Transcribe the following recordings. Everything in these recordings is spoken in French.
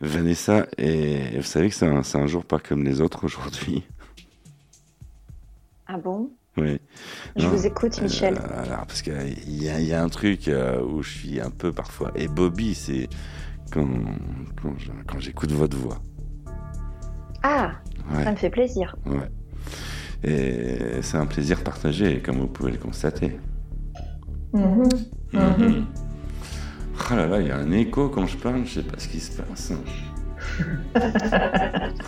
Vanessa, et vous savez que c'est un, un jour pas comme les autres aujourd'hui. Ah bon? Oui. Je Non, vous écoute, Michel. Euh, alors, parce qu'il y, a- il y a un truc euh, où je suis un peu parfois. Et Bobby, c'est quand, quand j'écoute votre voix. Ah, Ouais, ça me fait plaisir. ouais. Et c'est un plaisir partagé, comme vous pouvez le constater. Mhm. Oh là là, il y a un écho quand je parle, je sais pas ce qui se passe.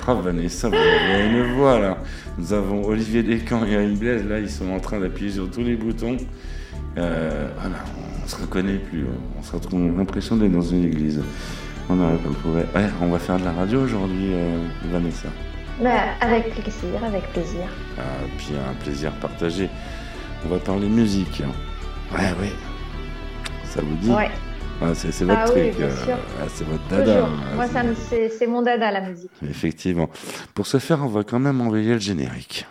oh Vanessa, vous avez une voix là. Nous avons Olivier Descamps et Eric Blaise, là ils sont en train d'appuyer sur tous les boutons. Euh, voilà, on se reconnaît plus, on se retrouve, l'impression d'être dans une église. On a, on pourrait- ouais, on va faire de la radio aujourd'hui, euh, Vanessa. Bah, avec plaisir, avec plaisir. Ah, puis un plaisir partagé. On va parler musique. Ouais, oui. Ça vous dit? Ouais, Ah, c'est c'est votre Ah oui, truc, bien euh, sûr. ah, c'est votre dada. toujours. hein, Moi, c'est- ça me- c'est c'est mon dada, la musique. Effectivement. Pour ce faire, on va quand même envoyer le générique.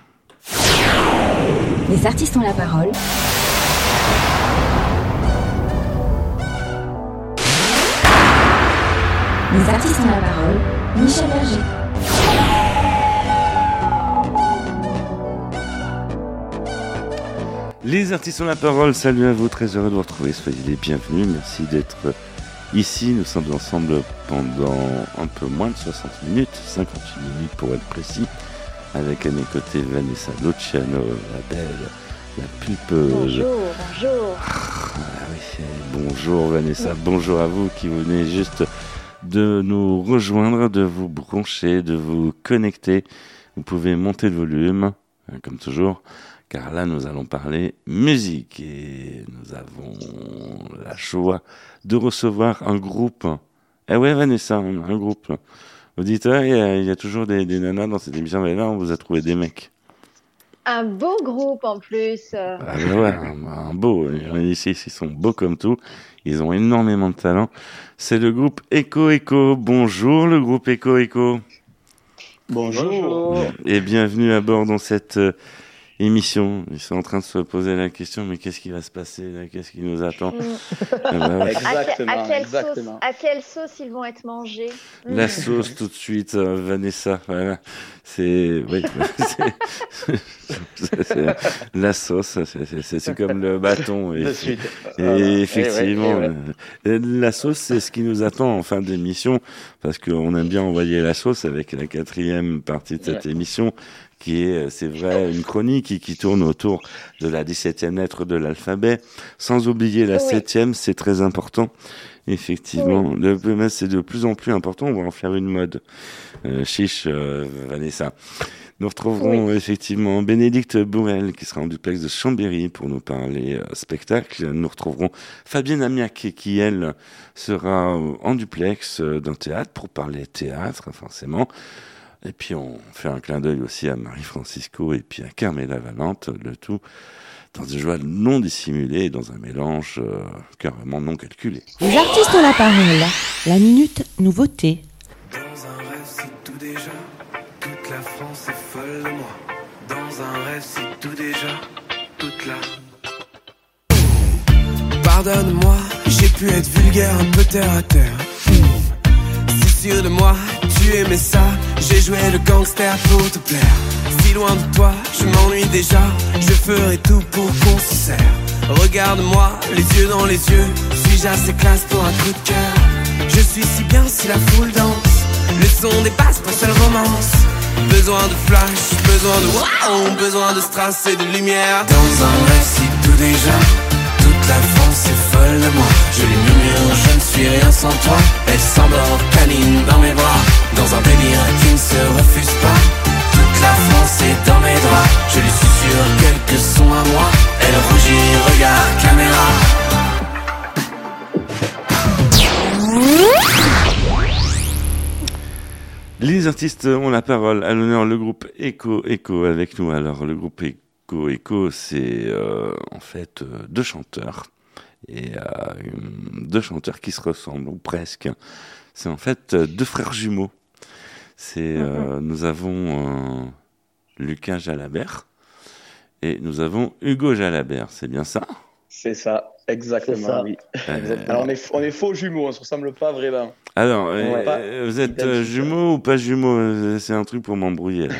Les artistes ont la parole. Les artistes ont la parole. Michel Berger. Les artistes ont la parole. Salut à vous, très heureux de vous retrouver. Soyez les bienvenus. Merci d'être ici. Nous sommes ensemble pendant un peu moins de 60 minutes, 58 minutes pour être précis, avec à mes côtés Vanessa Luciano, la belle, la pulpeuse. Bonjour, bonjour. Ah oui, bonjour Vanessa, bonjour à vous qui venez juste de nous rejoindre, de vous brancher, de vous connecter. Vous pouvez monter le volume, hein, comme toujours, car là nous allons parler musique et nous avons la joie de recevoir un groupe. Eh ouais Vanessa, on a un groupe. Vous dites, ah, il y, a- il y a toujours des, des nanas dans cette émission, mais là on vous a trouvé des mecs. Un beau groupe en plus. Ah ben ouais, un, un beau. Ici, ils sont beaux comme tout. Ils ont énormément de talent. C'est le groupe Echo Echo. Bonjour le groupe Echo Echo. Bonjour. Et bienvenue à bord dans cette euh, émission. Ils sont en train de se poser la question, mais qu'est-ce qui va se passer là? Qu'est-ce qui nous attend? Ah bah ouais. À, que- à Exactement, quelle exactement. Sauce, à quelle sauce ils vont être mangés? La Mm. sauce tout de suite, euh, Vanessa. Voilà. C'est oui, c'est- c'est- c'est- la sauce. c'est- c'est- C'est c'est comme le bâton. Et, De suite. Et Voilà. effectivement, ouais, ouais. euh, la sauce, c'est ce qui nous attend en fin d'émission, parce qu'on aime bien envoyer la sauce avec la quatrième partie de cette Ouais. émission, qui est, euh, c'est vrai, une chronique qui, qui tourne autour de la 17e lettre de l'alphabet, sans oublier la Oui. septième, c'est très important. Effectivement, Le- mais c'est de plus en plus important, on va en faire une mode. Euh, chiche, euh, Vanessa. Nous retrouverons effectivement Bénédicte Bourrel qui sera en duplex de Chambéry pour nous parler euh, spectacle. Nous retrouverons Fabienne Amiac qui, elle, sera en duplex d'un théâtre pour parler théâtre, forcément. Et puis on fait un clin d'œil aussi à Marie-Francisco et puis à Carmela Valente, le tout dans une joie non dissimulée et dans un mélange euh, carrément non calculé. Les artistes ont la parole. La minute nouveauté. Dans un rêve, c'est tout déjà. Toute la France est folle de moi. Dans un rêve, c'est tout déjà. Toute la. Pardonne-moi, j'ai pu être vulgaire, un peu terre à terre. Si sûr de moi, tu aimais ça. J'ai joué le gangster pour te plaire. Si loin de toi, je m'ennuie déjà. Je ferai tout pour qu'on se serre. Regarde-moi, les yeux dans les yeux. Suis-je assez classe pour un coup de cœur? Je suis si bien si la foule danse. Le son dépasse pas seule romance. Besoin de flash, besoin de wow, besoin de strass et de lumière. Dans un si tout déjà. Toute la France est folle de moi. Je lui murmure, je ne suis rien sans toi. Elle s'endort, câline dans mes bras. Dans un délire qui ne se refuse pas. Toute la France est dans mes draps. Je lui susurre quelques sons à moi. Elle rougit, regarde caméra. Les artistes ont la parole. À l'honneur, le groupe Echo Echo avec nous. Alors, le groupe Echo Echo, c'est euh, en fait euh, deux chanteurs. Et euh, deux chanteurs qui se ressemblent, ou presque. C'est en fait deux frères jumeaux. C'est, euh, Nous avons euh, Lucas Jalabert et nous avons Hugo Jalabert. C'est bien ça? C'est ça. Exactement, ça. oui. Euh, Alors on est, on est faux jumeaux, on se ressemble pas vraiment. alors, euh, Ouais. euh, vous êtes euh, Identique. jumeaux ou pas jumeaux? C'est un truc pour m'embrouiller. là.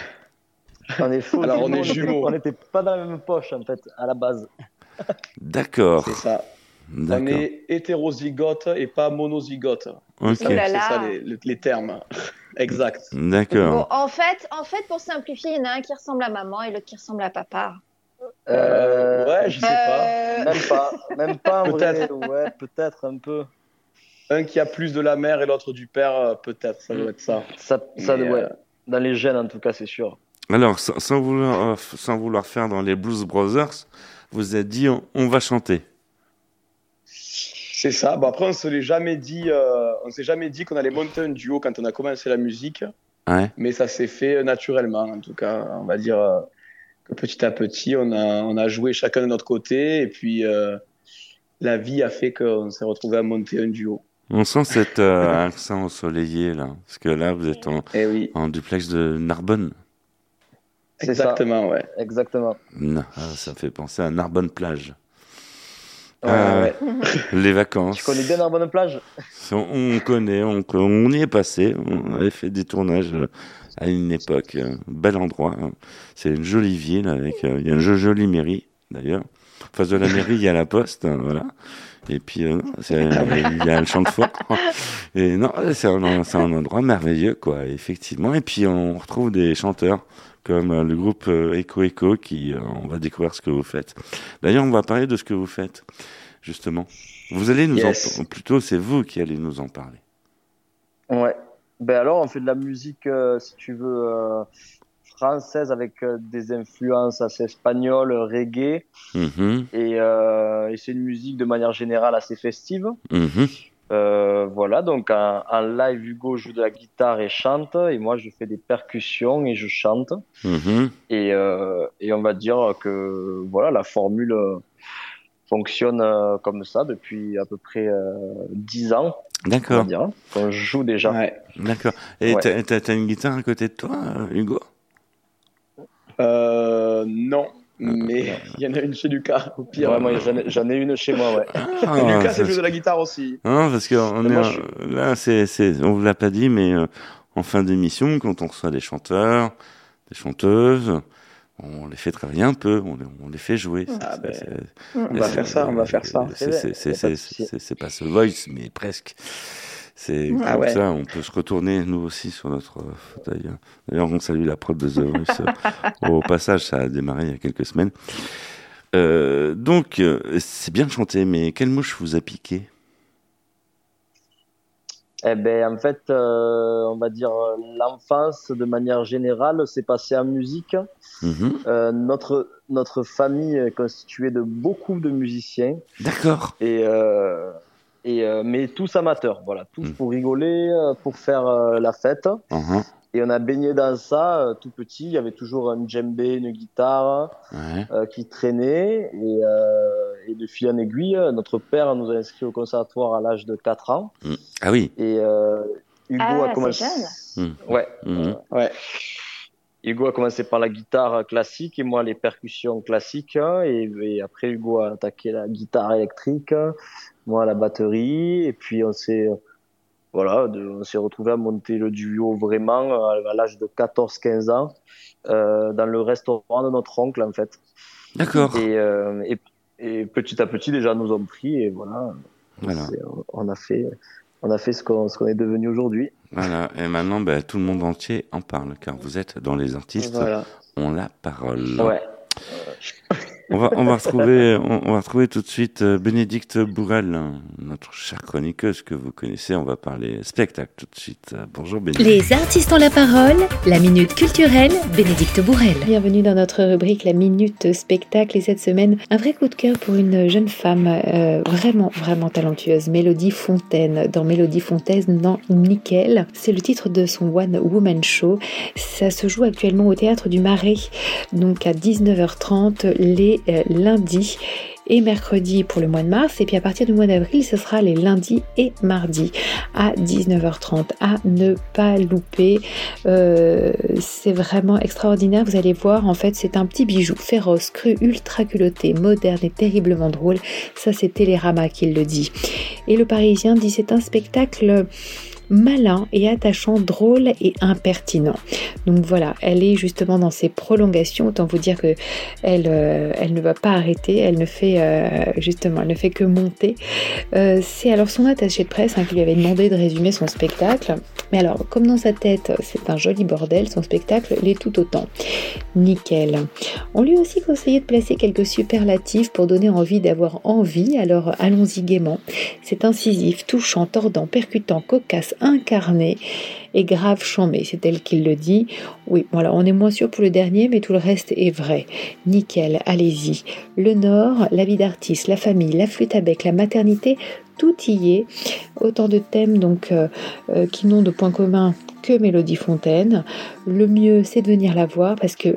On est faux. Alors, on est jumeaux. On n'était pas dans la même poche en fait à la base. D'accord, C'est ça. On d'accord. est hétérozygote et pas monozygote. Ok, Oh là C'est ça les, les- les termes. exact. d'accord. Bon, en fait, en fait, pour simplifier, il y en a un qui ressemble à maman et l'autre qui ressemble à papa. Euh, ouais, je sais pas. Euh, Même pas, même pas en vrai. Peut-être. Ouais, peut-être un peu. Un qui a plus de la mère et l'autre du père, euh, peut-être, ça doit être ça. Ça, ça Mais, ouais. euh, Dans les gènes en tout cas, c'est sûr. Alors, sans, sans vouloir, sans vouloir faire dans les Blues Brothers, vous êtes dit on, on va chanter. C'est ça. Bon, après, on se l'est jamais dit, euh, on s'est jamais dit qu'on allait monter un duo quand on a commencé la musique, Ouais. mais ça s'est fait naturellement. En tout cas, on va dire euh, que petit à petit, on a, on a joué chacun de notre côté, et puis euh, la vie a fait qu'on s'est retrouvé à monter un duo. On sent cet euh, accent ensoleillé là, parce que là vous êtes en, Eh oui, en duplex de Narbonne. C'est ça. exactement, ouais. Exactement. Non, ah, ça fait penser à Narbonne plage. Ouais, Ah, ouais. Les vacances. Tu connais bien Narbonne plage On, on connaît, on, on y est passé. On avait fait des tournages euh, à une époque. euh, bel endroit. hein. C'est une jolie ville avec. euh, Il y a une jo- jolie mairie d'ailleurs. En face de la mairie, il y a la poste. hein, voilà. Et puis, euh, il y a le champ de fort. Et non, c'est un, c'est un endroit merveilleux, quoi, effectivement. Et puis, on retrouve des chanteurs comme euh, le groupe euh, Echo Echo qui, euh, on va découvrir ce que vous faites. D'ailleurs, on va parler de ce que vous faites, justement. Vous allez nous Yes. en, plutôt, c'est vous qui allez nous en parler. Ouais. Ben alors, on fait de la musique, euh, si tu veux, euh, française avec euh, des influences assez espagnoles, reggae. Mhm, Et, et c'est une musique de manière générale assez festive. mhm. Euh, voilà, donc en, en live, Hugo joue de la guitare et chante, et moi je fais des percussions et je chante. Mhm. Et, euh, et on va dire que voilà, la formule euh, fonctionne comme ça depuis à peu près euh, 10 ans, on va D'accord, dire, qu'on joue déjà. Ouais. d'accord. Et Ouais. t'as- une guitare à côté de toi, Hugo? Euh, non, mais il y en a une chez Lucas, au pire. Ouais, moi j'en ai, une chez moi, ouais. Ah, Lucas ça, sait jouer de la guitare aussi. Non, parce que on est, moi, là, c'est, c'est, on vous l'a pas dit, mais euh, en fin d'émission, quand on reçoit des chanteurs, des chanteuses, on les fait travailler un peu, on, les- on les fait jouer. Ah, C'est- ben, c'est- On va c'est- faire ça, on va faire ça. C'est, c'est, c'est, c'est, c'est- c'est pas ce voice, mais presque. C'est Ah comme ouais. ça, on peut se retourner nous aussi sur notre euh, fauteuil. D'ailleurs, on salue la prod de The Voice. euh, Au passage, ça a démarré il y a quelques semaines. Euh, donc, c'est bien de chanter, mais quelle mouche vous a piqué? Eh ben, en fait, euh, on va dire l'enfance de manière générale s'est passée en musique. Mhm. Euh, notre notre famille est constituée de beaucoup de musiciens D'accord. et euh, et euh, mais tous amateurs, voilà, tous Mm. pour rigoler, euh, pour faire euh, la fête. Mhm. Et on a baigné dans ça euh, tout petit. Il y avait toujours un djembé, une guitare Ouais. euh, qui traînait et euh, et de fil en aiguille, notre père nous a inscrits au conservatoire à l'âge de 4 ans. Ah oui. Et euh, Hugo Ah, a commencé. jeune. Ouais. Ouais. Hugo a commencé par la guitare classique et moi les percussions classiques. Et, et après Hugo a attaqué la guitare électrique, moi la batterie. Et puis on s'est voilà, de- on s'est retrouvé à monter le duo vraiment à l'âge de 14-15 ans euh, dans le restaurant de notre oncle en fait. D'accord. Et, euh, et, et petit à petit déjà nous ont pris et voilà, on a fait on a fait ce qu'on qu'on est devenu aujourd'hui. Voilà. Et maintenant, ben, tout le monde entier en parle, car vous êtes dans les artistes, Voilà. ont la parole. Ouais. On va, on va retrouver, on, on va retrouver tout de suite euh, Bénédicte Bourrel, hein, notre chère chroniqueuse que vous connaissez. On va parler spectacle tout de suite. Bonjour Bénédicte. Les artistes ont la parole, la minute culturelle, Bénédicte Bourrel. Bienvenue dans notre rubrique La Minute Spectacle et cette semaine, un vrai coup de cœur pour une jeune femme euh, vraiment, vraiment talentueuse, Mélodie Fontaine, dans Mélodie Fontaine, dans Nickel. C'est le titre de son One Woman Show. Ça se joue actuellement au Théâtre du Marais, donc à 19h30 les euh, lundis. et mercredi pour le mois de mars. Et puis à partir du mois d'avril, ce sera les lundis et mardis à 19h30 à ne pas louper. Euh, c'est vraiment extraordinaire. Vous allez voir, en fait, c'est un petit bijou féroce, cru, ultra culotté, moderne et terriblement drôle. Ça, c'est Télérama qui le dit. Et le Parisien dit c'est un spectacle malin et attachant, drôle et impertinent. Donc voilà, elle est justement dans ses prolongations. Autant vous dire que elle, euh, ne va pas arrêter. Elle ne fait euh, justement, elle ne fait que monter. Euh, c'est alors son attaché de presse hein, qui lui avait demandé de résumer son spectacle. Mais alors, comme dans sa tête, c'est un joli bordel, son spectacle l'est tout autant. Nickel. On lui a aussi conseillé de placer quelques superlatifs pour donner envie d'avoir envie. Alors allons-y gaiement. C'est incisif, touchant, tordant, percutant, cocasse, incarné et grave chambé, c'est elle qui le dit. Oui, voilà, on est moins sûr pour le dernier, mais tout le reste est vrai. Nickel, allez-y. Le Nord, la vie d'artiste, la famille, la flûte à bec, la maternité, tout y est. Autant de thèmes donc euh, euh, qui n'ont de point commun que Mélodie Fontaine. Le mieux, c'est de venir la voir parce que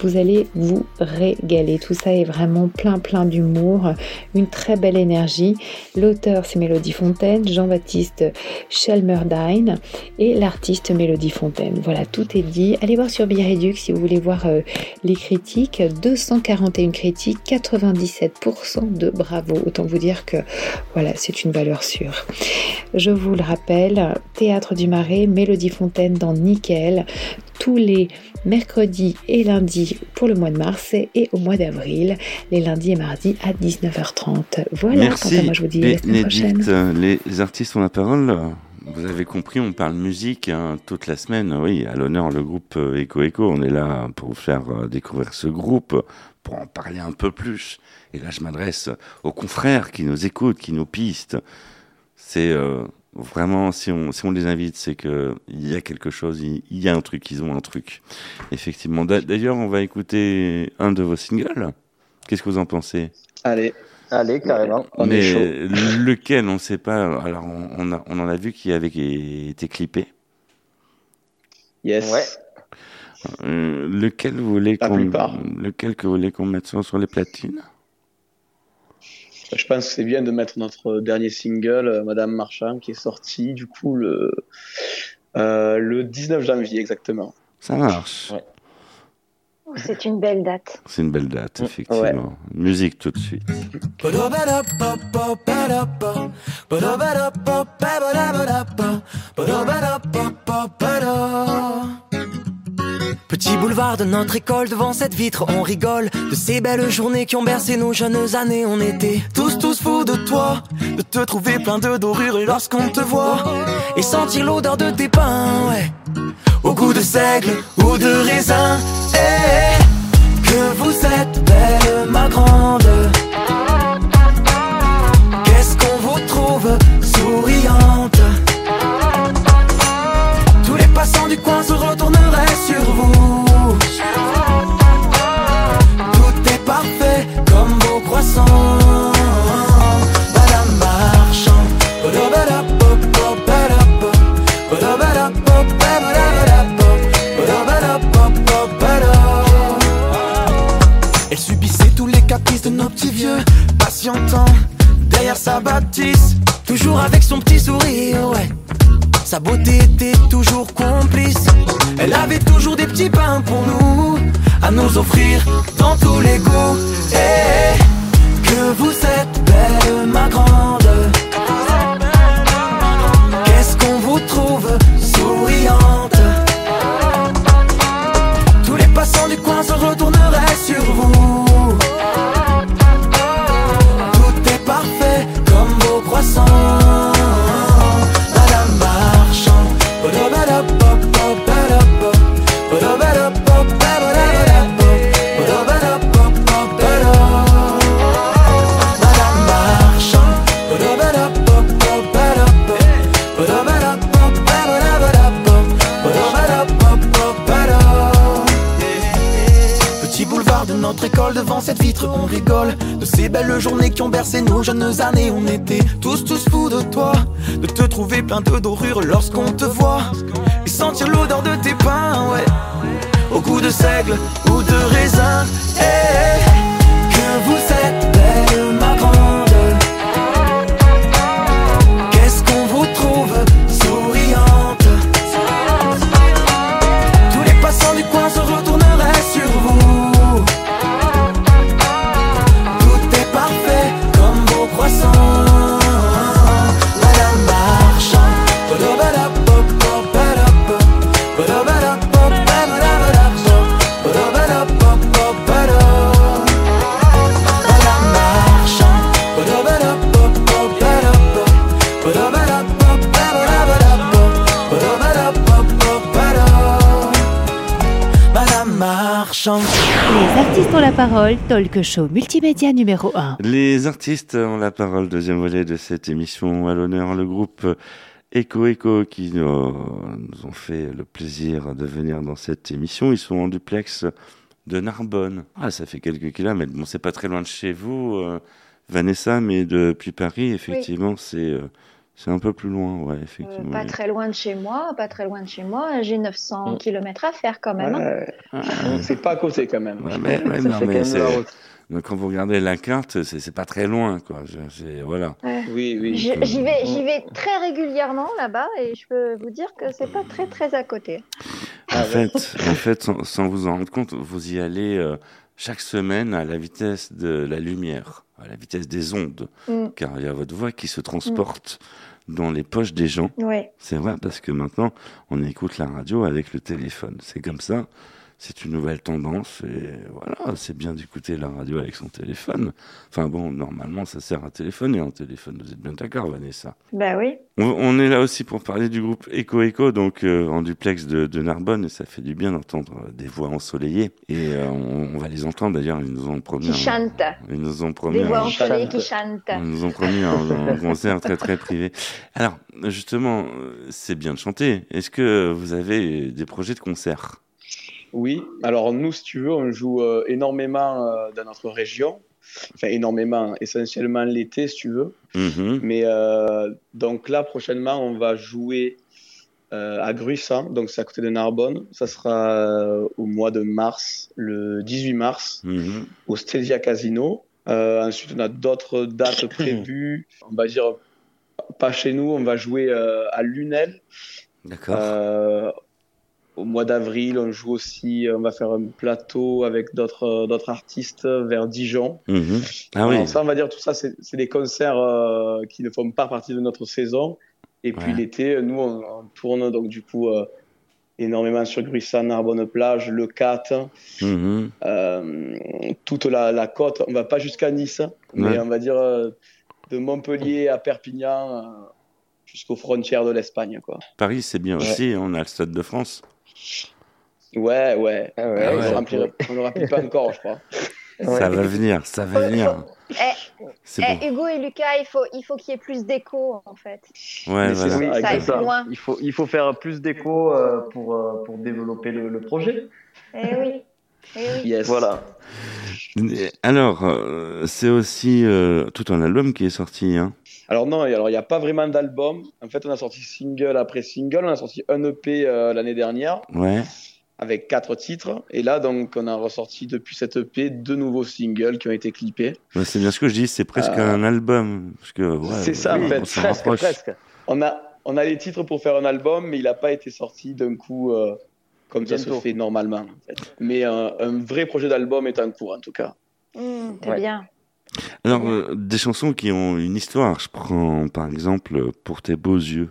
vous allez vous régaler. Tout ça est vraiment plein plein d'humour, une très belle énergie. L'auteur c'est Mélodie Fontaine, Jean-Baptiste Chalmerdine et l'artiste Mélodie Fontaine. Voilà, tout est dit. Allez voir sur Biredux si vous voulez voir euh, les critiques. 241 critiques, 97% de bravo. Autant vous dire que voilà, c'est une valeur sûre. Je vous le rappelle, Théâtre du Marais, Mélodie Fontaine dans Nickel, tous les mercredis et lundis pour le mois de mars et au mois d'avril, les lundis et mardis à 19h30. Voilà, Merci. moi je vous dis à la semaine prochaine. Les artistes ont la parole. Vous avez compris, on parle musique hein, toute la semaine. Oui, à l'honneur le groupe euh, Echo Echo. On est là pour vous faire euh, découvrir ce groupe, pour en parler un peu plus. Et là, je m'adresse aux confrères qui nous écoutent, qui nous pistent. C'est euh, vraiment, si on, si on les invite, c'est que il y a quelque chose, il, y a un truc, ils ont un truc. Effectivement. D'a- D'ailleurs, on va écouter un de vos singles. Qu'est-ce que vous en pensez? Allez, Allez, carrément. On Mais est chaud. lequel, on ne sait pas. Alors, on, a- on en a vu qui avait été clippé. yes. Ouais. Euh, lequel vous voulez La qu'on, plupart. lequel que vous voulez qu'on mette sur, sur les platines? Je pense que c'est bien de mettre notre dernier single, euh, Madame Marchand, qui est sorti du coup le, euh, le 19 janvier exactement. Ça marche. Ouais. C'est une belle date. C'est une belle date, effectivement. Musique tout de suite. Petit boulevard de notre école, devant cette vitre, on rigole de ces belles journées qui ont bercé nos jeunes années. On était tous, tous fous de toi, de te trouver plein de dorures lorsqu'on te voit et sentir l'odeur de tes pains, ouais. Au goût de seigle ou de raisin, eh, que talk show multimédia numéro 1. Les artistes ont la parole, deuxième volet de cette émission. À l'honneur, le groupe Echo Echo qui euh, nous ont fait le plaisir de venir dans cette émission. Ils sont en duplex de Narbonne. Ah, ça fait quelques kilomètres. Bon, c'est pas très loin de chez vous, euh, Vanessa, mais depuis Paris, effectivement, c'est euh, c'est un peu plus loin, ouais, Euh, effectivement. pas oui. très loin de chez moi, pas très loin de chez moi. J'ai 900 km à faire quand même. hein. Ouais, Ah, c'est pas à côté quand même. ouais, mais, ouais, Ça non, fait mais quand vous regardez la carte, c'est pas très loin, quoi. Voilà. Oui, oui. J'y vais, j'y vais très régulièrement là-bas et je peux vous dire que c'est pas très très à côté. En fait, en fait sans, sans vous en rendre compte, vous y allez euh, chaque semaine à la vitesse de la lumière, à la vitesse des ondes, Mm. car il y a votre voix qui se transporte dans les poches des gens. Ouais. C'est vrai, parce que maintenant, on écoute la radio avec le téléphone. C'est comme ça. C'est une nouvelle tendance et voilà, c'est bien d'écouter la radio avec son téléphone. Enfin bon, normalement, ça sert à téléphoner en téléphone. Vous êtes bien d'accord, Vanessa? Bah oui. on, on est là aussi pour parler du groupe Echo Echo, donc euh, en duplex de, de Narbonne, et ça fait du bien d'entendre des voix ensoleillées. Et euh, on, on va les entendre d'ailleurs, ils nous ont promis. Qui chantent. Ils nous ont promis. Des voix ensoleillées qui chantent. ils nous ont promis un, un concert très très privé. Alors, justement, euh, c'est bien de chanter. Est-ce que vous avez des projets de concert? Oui, alors nous, si tu veux, on joue euh, énormément euh, dans notre région. Enfin, énormément, essentiellement l'été, si tu veux. Mhm. Mais euh, donc là, prochainement, on va jouer à Gruissan, donc c'est à côté de Narbonne. Ça sera au mois de mars, le 18 mars, Mhm. au Stelvia Casino. Ensuite, on a d'autres dates prévues. On va dire, pas chez nous, on va jouer à Lunel. D'accord. Euh, au mois d'avril, on joue aussi, on va faire un plateau avec d'autres d'autres artistes vers Dijon. Ah oui. Alors ça, on va dire tout ça, c'est c'est des concerts euh, qui ne font pas partie de notre saison. Et puis l'été, nous, on, on tourne donc du coup euh, énormément sur Gruissan, Narbonne Plage, Le Cat, Mhm. euh, toute la, la côte. On va pas jusqu'à Nice, mais Ouais. on va dire euh, de Montpellier à Perpignan euh, jusqu'aux frontières de l'Espagne, quoi. Paris, c'est bien aussi. On a le Stade de France. Ouais, ouais. Ah ouais, Ouais, on ouais. ne ne remplit pas encore, je crois. Ça va venir, ça va venir. Eh, C'est eh, bon. Hugo et Lucas, il faut, il faut qu'il y ait plus d'écho en fait. Ouais, voilà. ça, Oui, ça loin. Il faut, il faut faire plus d'écho euh, pour, euh, pour développer le, le projet. Eh oui. Eh oui. Yes. Voilà. Alors, euh, c'est aussi euh, tout un album qui est sorti. Hein. Alors non, alors il n'y a pas vraiment d'album. En fait, on a sorti single après single. On a sorti un EP euh, l'année dernière Ouais. avec quatre titres. Et là, donc, on a ressorti depuis cet EP deux nouveaux singles qui ont été clippés. Ouais, c'est bien ce que je dis, c'est presque Euh, un album. Parce que, ouais, c'est ça, en on fait, s'en presque, presque. On a, on a les titres pour faire un album, mais il n'a pas été sorti d'un coup euh, comme ça se fait normalement. En fait. Mais un, un vrai projet d'album est en cours, en tout cas. Mmh, c'est Ouais. bien. Alors, euh, des chansons qui ont une histoire. Je prends par exemple Pour tes beaux yeux.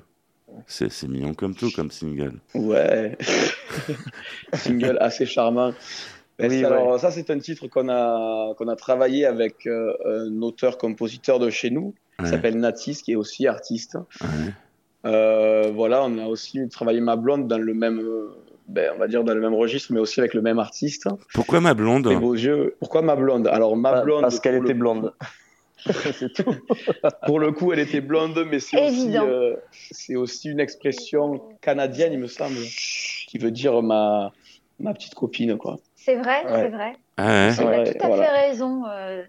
C'est mignon comme tout, comme single. Ouais. Single assez charmant. Ben, Oui, alors, ouais. ça, c'est un titre qu'on a, qu'on a travaillé avec euh, un auteur-compositeur de chez nous, qui Ouais. s'appelle Natis, qui est aussi artiste. Ouais. Euh, voilà, on a aussi travaillé Ma Blonde dans le même, euh, ben, on va dire dans le même registre, mais aussi avec le même artiste. Pourquoi ma blonde Les beaux yeux. Pourquoi Ma Blonde? Alors, Ma Blonde. Parce qu'elle était blonde. c'est tout. Pour le coup, elle était blonde, mais c'est aussi, euh, c'est aussi une expression canadienne, il me semble, qui veut dire ma, ma petite copine, quoi. C'est vrai, Ouais. c'est vrai. Ah ouais, Tu as tout à voilà. fait raison. euh,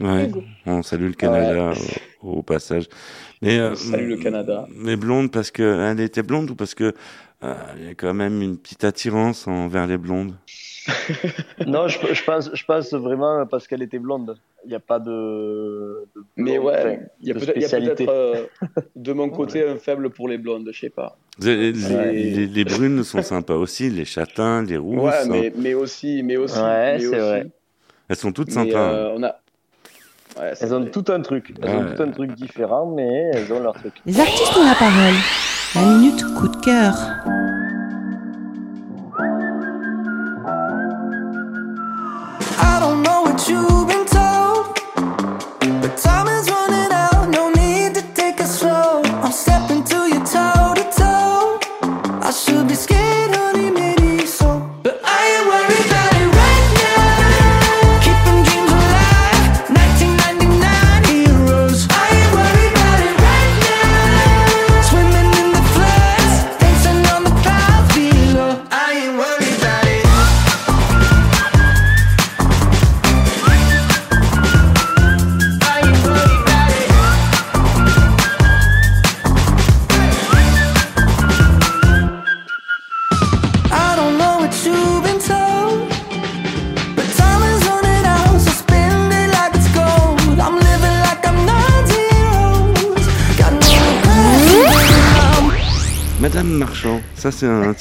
ouais. On salue le Canada au, au passage. Mais, euh, On salue le Canada. Mais blonde parce qu'elle était blonde ou parce que euh, il y a quand même une petite attirance envers les blondes Non, je, je pense, je pense vraiment parce qu'elle était blonde. Il n'y a pas de. de Mais blonde, ouais, il y a peut-être euh, de mon côté un faible pour les blondes, je sais pas. les, les- Ouais. les- les brunes sont sympas aussi, les châtains, les rousses. Ouais, mais, mais aussi, mais aussi, Ouais, mais c'est aussi. vrai. Elles sont toutes Mais, sympas. euh, on a. Elles ont tout un truc. Elles Ouais. ont tout un truc différent, mais elles ont leur truc. Les artistes ont la parole. La minute coup de cœur.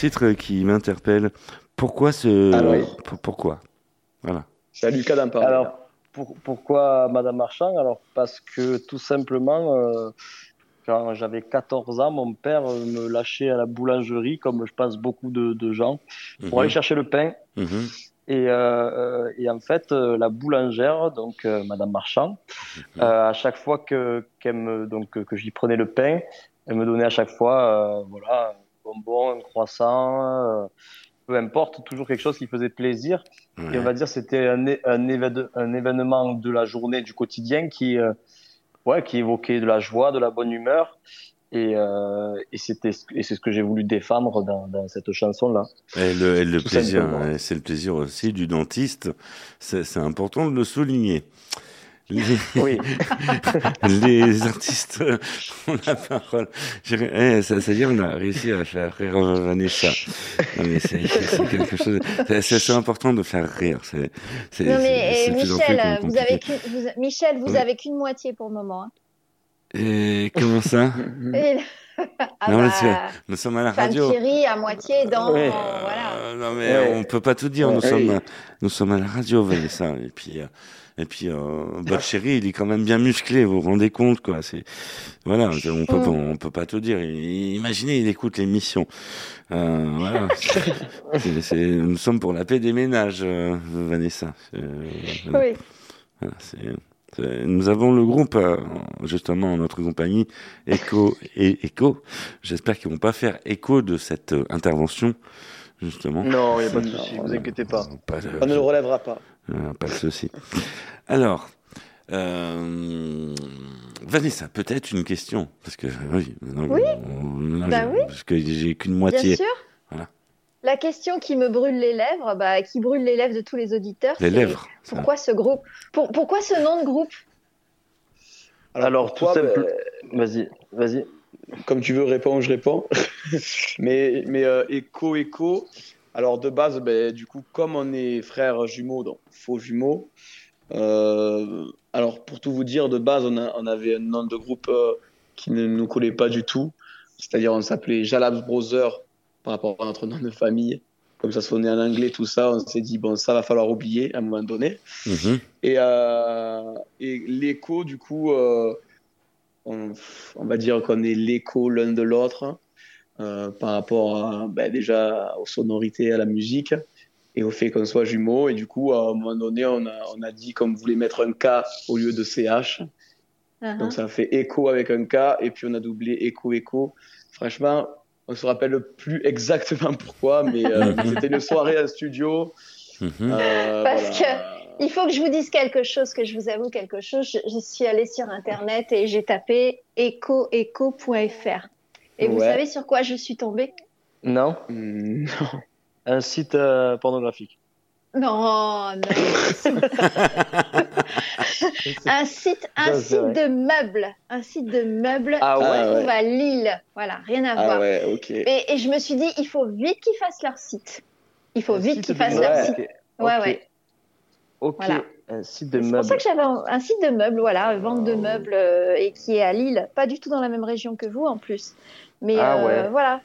Titre qui m'interpelle. Pourquoi ce. Ah oui. Pourquoi? Voilà. C'est à Lucas d'en parler. Alors, pour- pourquoi Madame Marchand? Alors, parce que tout simplement, euh, quand j'avais 14 ans, mon père me lâchait à la boulangerie, comme je pense beaucoup de, de gens, pour Mhm. aller chercher le pain. Mhm. Et, euh, et en fait, euh, la boulangère, donc euh, Madame Marchand, euh, à chaque fois que qu'elle me donc que j'y prenais le pain, elle me donnait à chaque fois, euh, voilà, bonbon, un croissant, euh, peu importe, toujours quelque chose qui faisait plaisir. Et on va dire c'était un, événement de la journée, du quotidien qui, euh, ouais, qui évoquait de la joie, de la bonne humeur. Et, euh, et c'était et c'est ce que j'ai voulu défendre dans, dans cette chanson là. Et le, et le Tout plaisir, c'est le plaisir aussi du dentiste. C'est important de le souligner. Les, Oui. les artistes ont la parole. Eh, ça, veut dire on a réussi à faire rire Vanessa. Non, mais c'est quelque chose. c'est- important de faire rire. C'est c'est- Non mais Michel, vous avez vous- Michel, vous avez qu'une moitié pour le moment. hein. Et comment ça? Ah Non, mais bah, c'est- Nous sommes à la radio. Thierry à moitié dans voilà. Euh, non mais Ouais. on peut pas tout dire. Nous Ouais. sommes, nous sommes à la radio, Vanessa. Et puis, euh, et puis, euh, chéri, il est quand même bien musclé. Vous vous rendez compte, quoi. C'est, voilà, on peut, on peut pas tout dire. Imaginez, il écoute l'émission. Euh, voilà. C'est- c'est- nous sommes pour la paix des ménages, euh, Vanessa. Euh, voilà. Oui. Voilà, c'est- nous avons le groupe, euh, justement, notre compagnie, Echo et Echo. J'espère qu'ils vont pas faire écho de cette euh, intervention, justement. Non, il n'y a pas de souci, vous inquiétez pas. Pas de, On ne le relèvera pas. euh, pas de souci. Alors, euh, Vanessa, peut-être une question, parce que oui, non, Oui. non, Bah je- oui. parce que j'ai qu'une Bien moitié. sûr. La question qui me brûle les lèvres, bah, qui brûle les lèvres de tous les auditeurs, Les ça. pourquoi ce groupe? Pour, Pourquoi ce nom de groupe? Alors, tout simple. ben, Vas-y, vas-y. comme tu veux répondre, je réponds. mais mais euh, écho, écho. Alors de base, ben, du coup, comme on est frères jumeaux, donc faux jumeaux. euh, alors pour tout vous dire, de base, on, a- on avait un nom de groupe euh, qui ne nous collait pas du tout. C'est-à-dire, on s'appelait Jalabs Brothers par rapport à notre nom de famille. Comme ça sonnait en anglais, tout ça, on s'est dit, bon, ça va falloir oublier à un moment donné. Mhm. Et, euh, et l'écho, du coup, euh, on, on va dire qu'on est l'écho l'un de l'autre euh, par rapport à, ben, déjà aux sonorités, à la musique et au fait qu'on soit jumeaux. Et du coup, à un moment donné, on a, on a dit qu'on voulait mettre un K au lieu de CH. Uh-huh. Donc ça fait écho avec un K et puis on a doublé écho, écho. Franchement, on se rappelle plus exactement pourquoi, mais euh, c'était une soirée en studio. Mhm. Euh, Parce voilà. Il faut que je vous dise quelque chose, que je vous avoue quelque chose. Je, je suis allée sur internet et j'ai tapé ecoeco.fr. Et vous savez sur quoi je suis tombée? Non Hmm, Un site euh, pornographique. Non, non. un site, un site de meubles, un site de meubles Ah qui ouais. se trouve à Lille. Voilà, rien à Ah voir. ouais. Et, et je me suis dit, il faut vite qu'ils fassent leur site. Il faut Un vite site qu'ils de fassent meubles. leur site. Ok. Ouais, Ok. ouais. Ok, Voilà. un site de C'est pour meubles. ça que j'avais un, un site de meubles, voilà, vente de meubles euh, et qui est à Lille, pas du tout dans la même région que vous en plus. Mais Ah euh, ouais. voilà.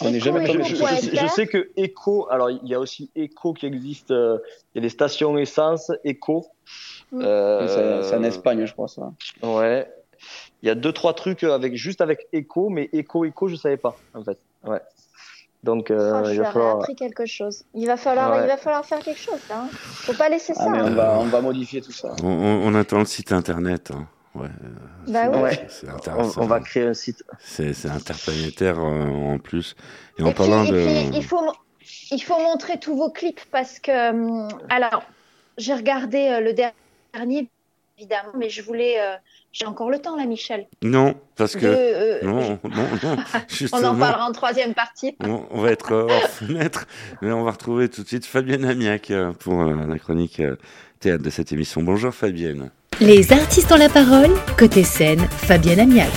On jamais je sais que Eco, alors il y a aussi Eco qui existe, euh, il y a des stations essence Eco. Euh, C'est en Espagne, je crois, ça. Ouais. Il y a deux, trois trucs avec, juste avec Eco, mais Eco, Eco, je savais pas, en fait. Ouais. Donc, euh, Oh, il va falloir. appris quelque chose. Il va falloir, Ouais. il va falloir faire quelque chose là. hein. Faut pas laisser ça. Ah, mais hein. on va, on va modifier tout ça. On, on- on attend le site internet. hein. Ouais, Bah oui. Ouais. c'est On, intéressant. on va créer un site. C'est c'est interplanétaire euh, en plus. Et en Et puis, parlant et de. puis, il faut, il faut montrer tous vos clips parce que, hum, alors, j'ai regardé euh, le dernier, évidemment, mais je voulais, euh, j'ai encore le temps là, Michel. Non, parce De, que. euh, Non, non, non. on en parlera en troisième partie. On, on va être hors fenêtre, mais on va retrouver tout de suite Fabienne Amiac euh, pour euh, la chronique euh, théâtre de cette émission. Bonjour Fabienne. Les artistes ont la parole. Côté scène, Fabienne Amiac.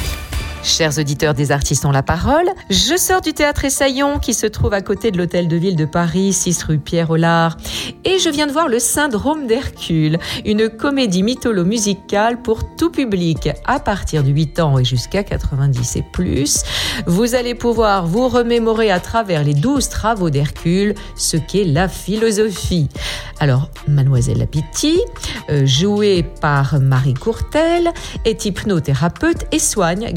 Chers auditeurs des artistes ont la parole, je sors du théâtre Essaillon qui se trouve à côté de l'hôtel de ville de Paris, 6 rue Pierre Hollard, et je viens de voir le Syndrome d'Hercule, une comédie mytholo-musicale pour tout public à partir de 8 ans et jusqu'à 90 et plus. Vous allez pouvoir vous remémorer à travers les 12 travaux d'Hercule ce qu'est la philosophie. Alors, Mademoiselle Lapiti, euh, jouée par Marie Courtel, est hypnothérapeute et soigne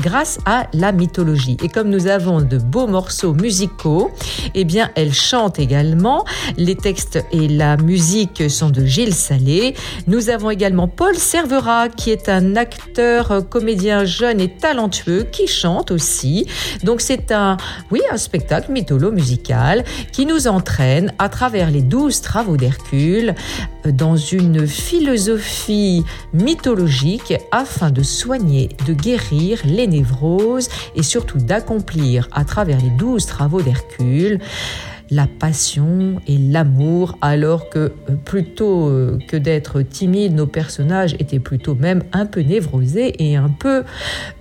à la mythologie. Et comme nous avons de beaux morceaux musicaux, eh bien, elle chante également. Les textes et la musique sont de Gilles Salé. Nous avons également Paul Servera, qui est un acteur, euh, comédien jeune et talentueux, qui chante aussi. Donc, c'est un, oui, un spectacle mytholo-musical qui nous entraîne à travers les douze travaux d'Hercule euh, dans une philosophie mythologique afin de soigner, de guérir les névroses et surtout d'accomplir à travers les douze travaux d'Hercule la passion et l'amour, alors que euh, plutôt euh, que d'être timides, nos personnages étaient plutôt même un peu névrosés et un peu,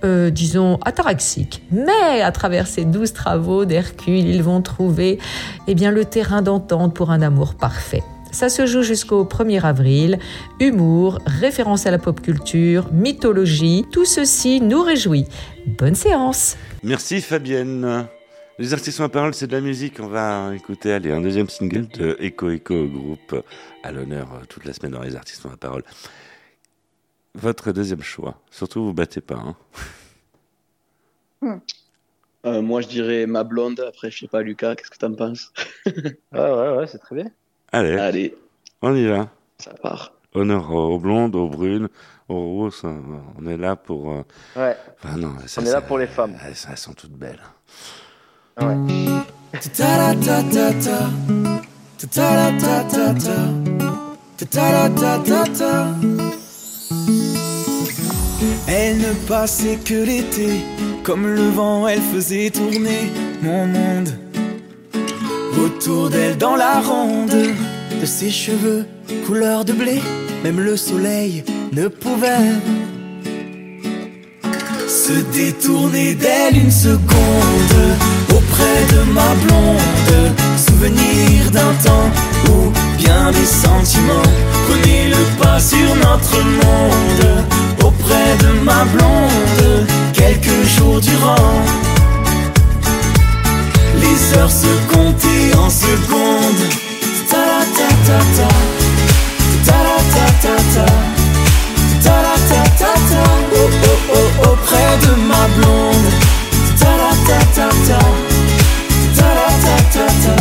euh, disons, ataraxiques. Mais à travers ces douze travaux d'Hercule, ils vont trouver eh bien, le terrain d'entente pour un amour parfait. Ça se joue jusqu'au 1er avril. Humour, référence à la pop culture, mythologie, tout ceci nous réjouit. Bonne séance Merci Fabienne. Les artistes en parole, c'est de la musique. On va écouter allez, un deuxième single de Echo Echo, groupe à l'honneur euh, toute la semaine dans les artistes en parole. Votre deuxième choix. Surtout, vous battez pas. Hein. Hmm. Euh, moi, je dirais ma blonde. Après, je sais pas, Lucas, qu'est-ce que tu en penses? Ouais, ouais, ouais, c'est très bien. Allez, Allez, on y va. ça part. Honneur aux blondes, aux brunes, aux rousses. hein. On est là pour. euh, Ouais, Enfin, non, ça, on est là ça- pour les femmes. Elles, elles sont toutes belles. Ouais. Elle ne passait que l'été, comme le vent, elle faisait tourner mon monde. Autour d'elle dans la ronde, de ses cheveux couleur de blé, même le soleil ne pouvait se détourner d'elle une seconde auprès de ma blonde. Souvenir d'un temps où bien des sentiments prenaient le pas sur notre monde. Auprès de ma blonde, quelques jours durant, les heures se comptaient en secondes. Ta-ra-ta-ta-ta, oh oh oh auprès de ma blonde. Ta-ra-ta-ta-ta, ta-ra-ta-ta-ta,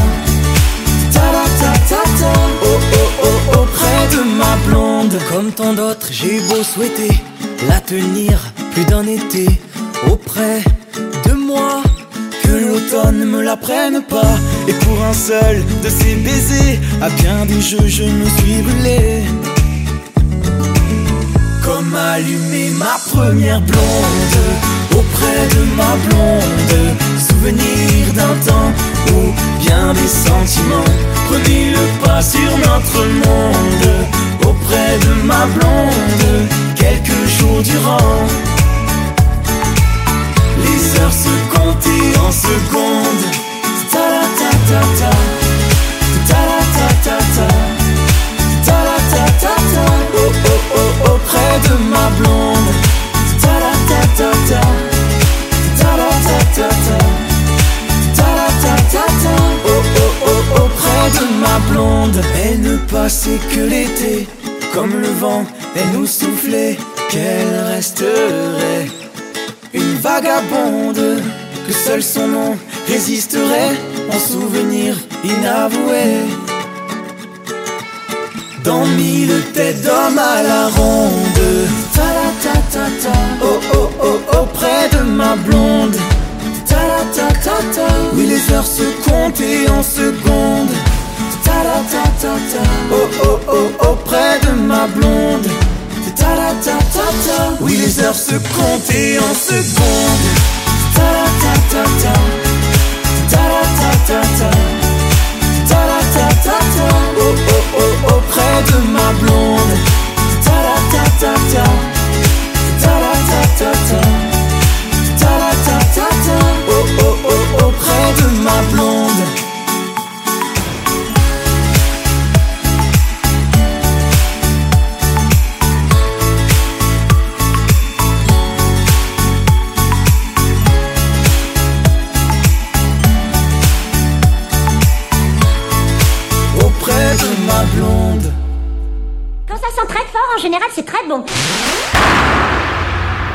ta-ra-ta-ta-ta, oh oh oh auprès de ma blonde. Comme tant d'autres, j'ai beau souhaiter la tenir plus d'un été auprès de moi. Que l'automne me la prenne pas. Et pour un seul de ces baisers, à bien des jeux, je me suis brûlé comme allumer ma première blonde auprès de ma blonde. Souvenir d'un temps où bien des sentiments prenaient le pas sur notre monde. Auprès de ma blonde, quelques jours durant, seul son nom résisterait en souvenir inavoué. Dans mille têtes d'hommes à la ronde. Ta-ra-ta-ta-ta Oh oh oh auprès de ma blonde. Ta-ra-ta-ta-ta Oui les heures se comptaient en secondes. Ta-ra-ta-ta-ta Oh oh oh auprès de ma blonde. Ta-ra-ta-ta-ta Oui les heures se comptaient en secondes. Ta-ra-ta-ta-ta Ta-ra-ta-ta-ta Auprès de ma blonde Auprès de ma blonde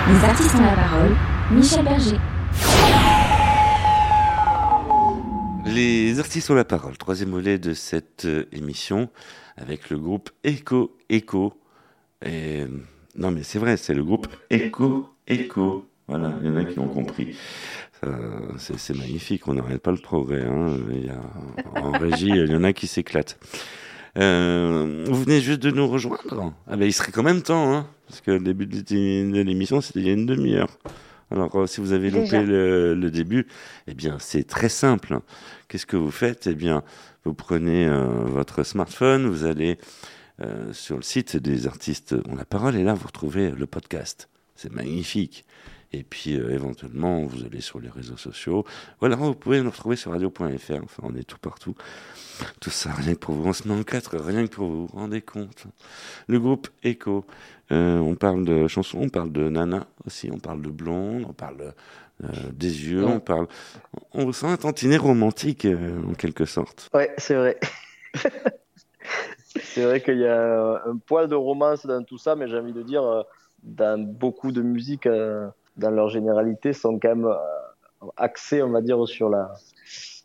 Les artistes ont la parole. Michel Berger. Les artistes ont la parole. Troisième volet de cette euh, émission avec le groupe Echo Echo. Euh, non, mais c'est vrai, c'est le groupe Echo Echo. Voilà, il y en a qui ont compris. Euh, c'est c'est magnifique, on n'arrête pas le progrès. Hein. Il y a, en régie, il y en a qui s'éclatent. Euh, vous venez juste de nous rejoindre ah ben, Il serait quand même temps, hein, parce que le début de l'émission, c'était il y a une demi-heure. Alors, euh, si vous avez loupé le, le début, eh bien, c'est très simple. Qu'est-ce que vous faites? Eh bien, vous prenez euh, votre smartphone, vous allez sur le site des artistes ont la parole, et là, vous retrouvez le podcast. C'est magnifique. Et puis, euh, éventuellement, vous allez sur les réseaux sociaux. Voilà, vous pouvez nous retrouver sur radio.fr. Enfin, on est tout partout. Tout ça, rien que pour vous. On se met en quatre, rien que pour vous. Vous vous rendez compte Le groupe Echo. Euh, on parle de chansons, on parle de Nana aussi, on parle de Blonde, on parle euh, des yeux, on parle. On sent un tantinet romantique, en quelque sorte. Ouais, c'est vrai. c'est vrai qu'il y a un poil de romance dans tout ça, mais j'ai envie de dire, dans beaucoup de musiques, euh, dans leur généralité, sont quand même euh, axées, on va dire, sur, la,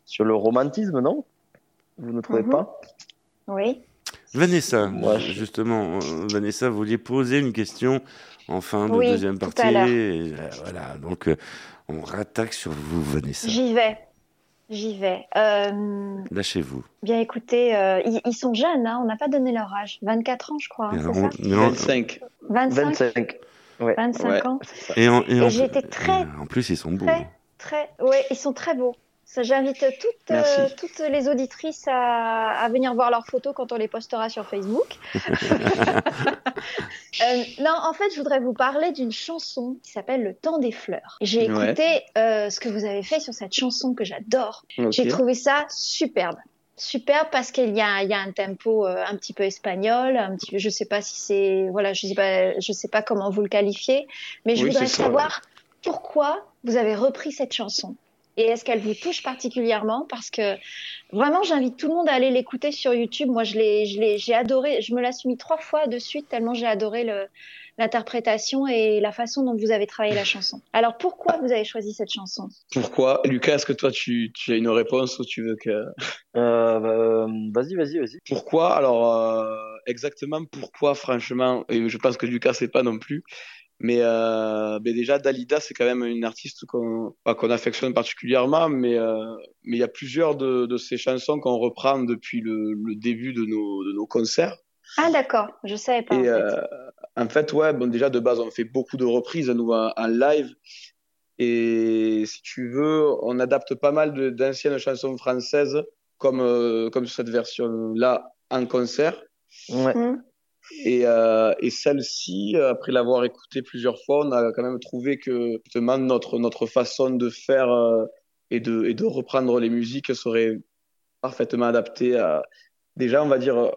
sur le romantisme, non? Vous ne trouvez Mhm. pas? Oui. Vanessa, Moi, je- justement, euh, Vanessa, vous vouliez poser une question en fin de Oui, deuxième tout partie. à l'heure. et, euh, voilà, donc euh, on rattaque sur vous, Vanessa. J'y vais. J'y vais. Euh, Lâchez-vous. bien écoutez, euh, ils, ils sont jeunes, hein, on n'a pas donné leur âge. 24 ans, je crois, hein, Et c'est alors, ça? on- mais on- 25. 25, 25. Ouais. 25 Ouais. ans. et en, et Et en- j'ai été très, et en plus, ils sont beaux. très, très. Ouais, ils sont très beaux. Ça, J'invite toutes, euh, toutes les auditrices à, à venir voir leurs photos quand on les postera sur Facebook. Euh, non, en fait, je voudrais vous parler d'une chanson qui s'appelle Le Temps des Fleurs. J'ai Ouais. écouté euh, ce que vous avez fait sur cette chanson que j'adore. J'ai trouvé ça superbe. Superbe parce qu'il y a, il y a un tempo euh, un petit peu espagnol, un petit peu, je sais pas si c'est, voilà, je sais pas, je sais pas comment vous le qualifiez, mais je Oui, voudrais ça, savoir pourquoi vous avez repris cette chanson et est-ce qu'elle vous touche particulièrement? Parce que vraiment j'invite tout le monde à aller l'écouter sur YouTube. Moi je l'ai, je l'ai, j'ai adoré, je me la suis mis trois fois de suite tellement j'ai adoré le, l'interprétation et la façon dont vous avez travaillé la chanson. Alors pourquoi vous avez choisi cette chanson? Pourquoi? Lucas, est-ce que toi tu, tu as une réponse ou tu veux que. Euh, euh, vas-y, vas-y, vas-y. Pourquoi? Alors, euh, exactement pourquoi, franchement, et je pense que Lucas sait pas non plus. Mais, euh, mais déjà, Dalida, c'est quand même une artiste qu'on qu'on affectionne particulièrement, mais euh, mais il y a plusieurs de, de ces chansons qu'on reprend depuis le, le début de nos, de nos concerts. Ah d'accord, je savais pas. en Et fait. euh, en fait, ouais, bon, déjà de base, on fait beaucoup de reprises à nous en, en live. Et si tu veux, on adapte pas mal d'anciennes chansons françaises, comme, euh, comme cette version-là, en concert. Ouais. Hmm. Et, euh, et celle-ci, après l'avoir écoutée plusieurs fois, on a quand même trouvé que justement notre, notre façon de faire euh, et, de, et de reprendre les musiques serait parfaitement adaptée à, déjà, on va dire,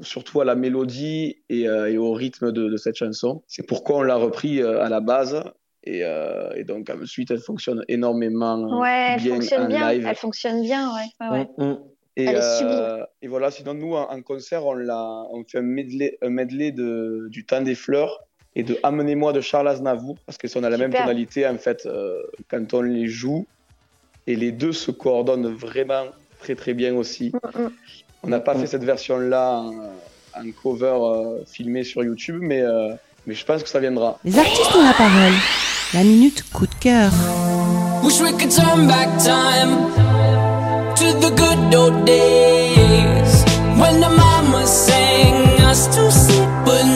surtout à la mélodie et, euh, et au rythme de, de cette chanson. C'est pourquoi on l'a repris euh, à la base. Et, euh, et donc ensuite, elle fonctionne énormément Ouais, elle bien fonctionne en bien. live. Elle fonctionne bien, ouais. ouais, ouais. Mm, mm. Et, Elle est euh, sublime. et voilà, sinon nous en, en concert, on, l'a, on fait un medley, un medley de, du temps des fleurs et de Amenez-moi de Charles Aznavour, parce que si on a la même tonalité en fait euh, quand on les joue, et les deux se coordonnent vraiment très très bien aussi. Mm, mm. On n'a pas fait cette version-là en, en cover euh, filmé sur YouTube, mais, euh, mais je pense que ça viendra. Les artistes ont la parole. La minute coup de cœur. Wish we could turn back time to the good old days when the mama sang us to sleep, but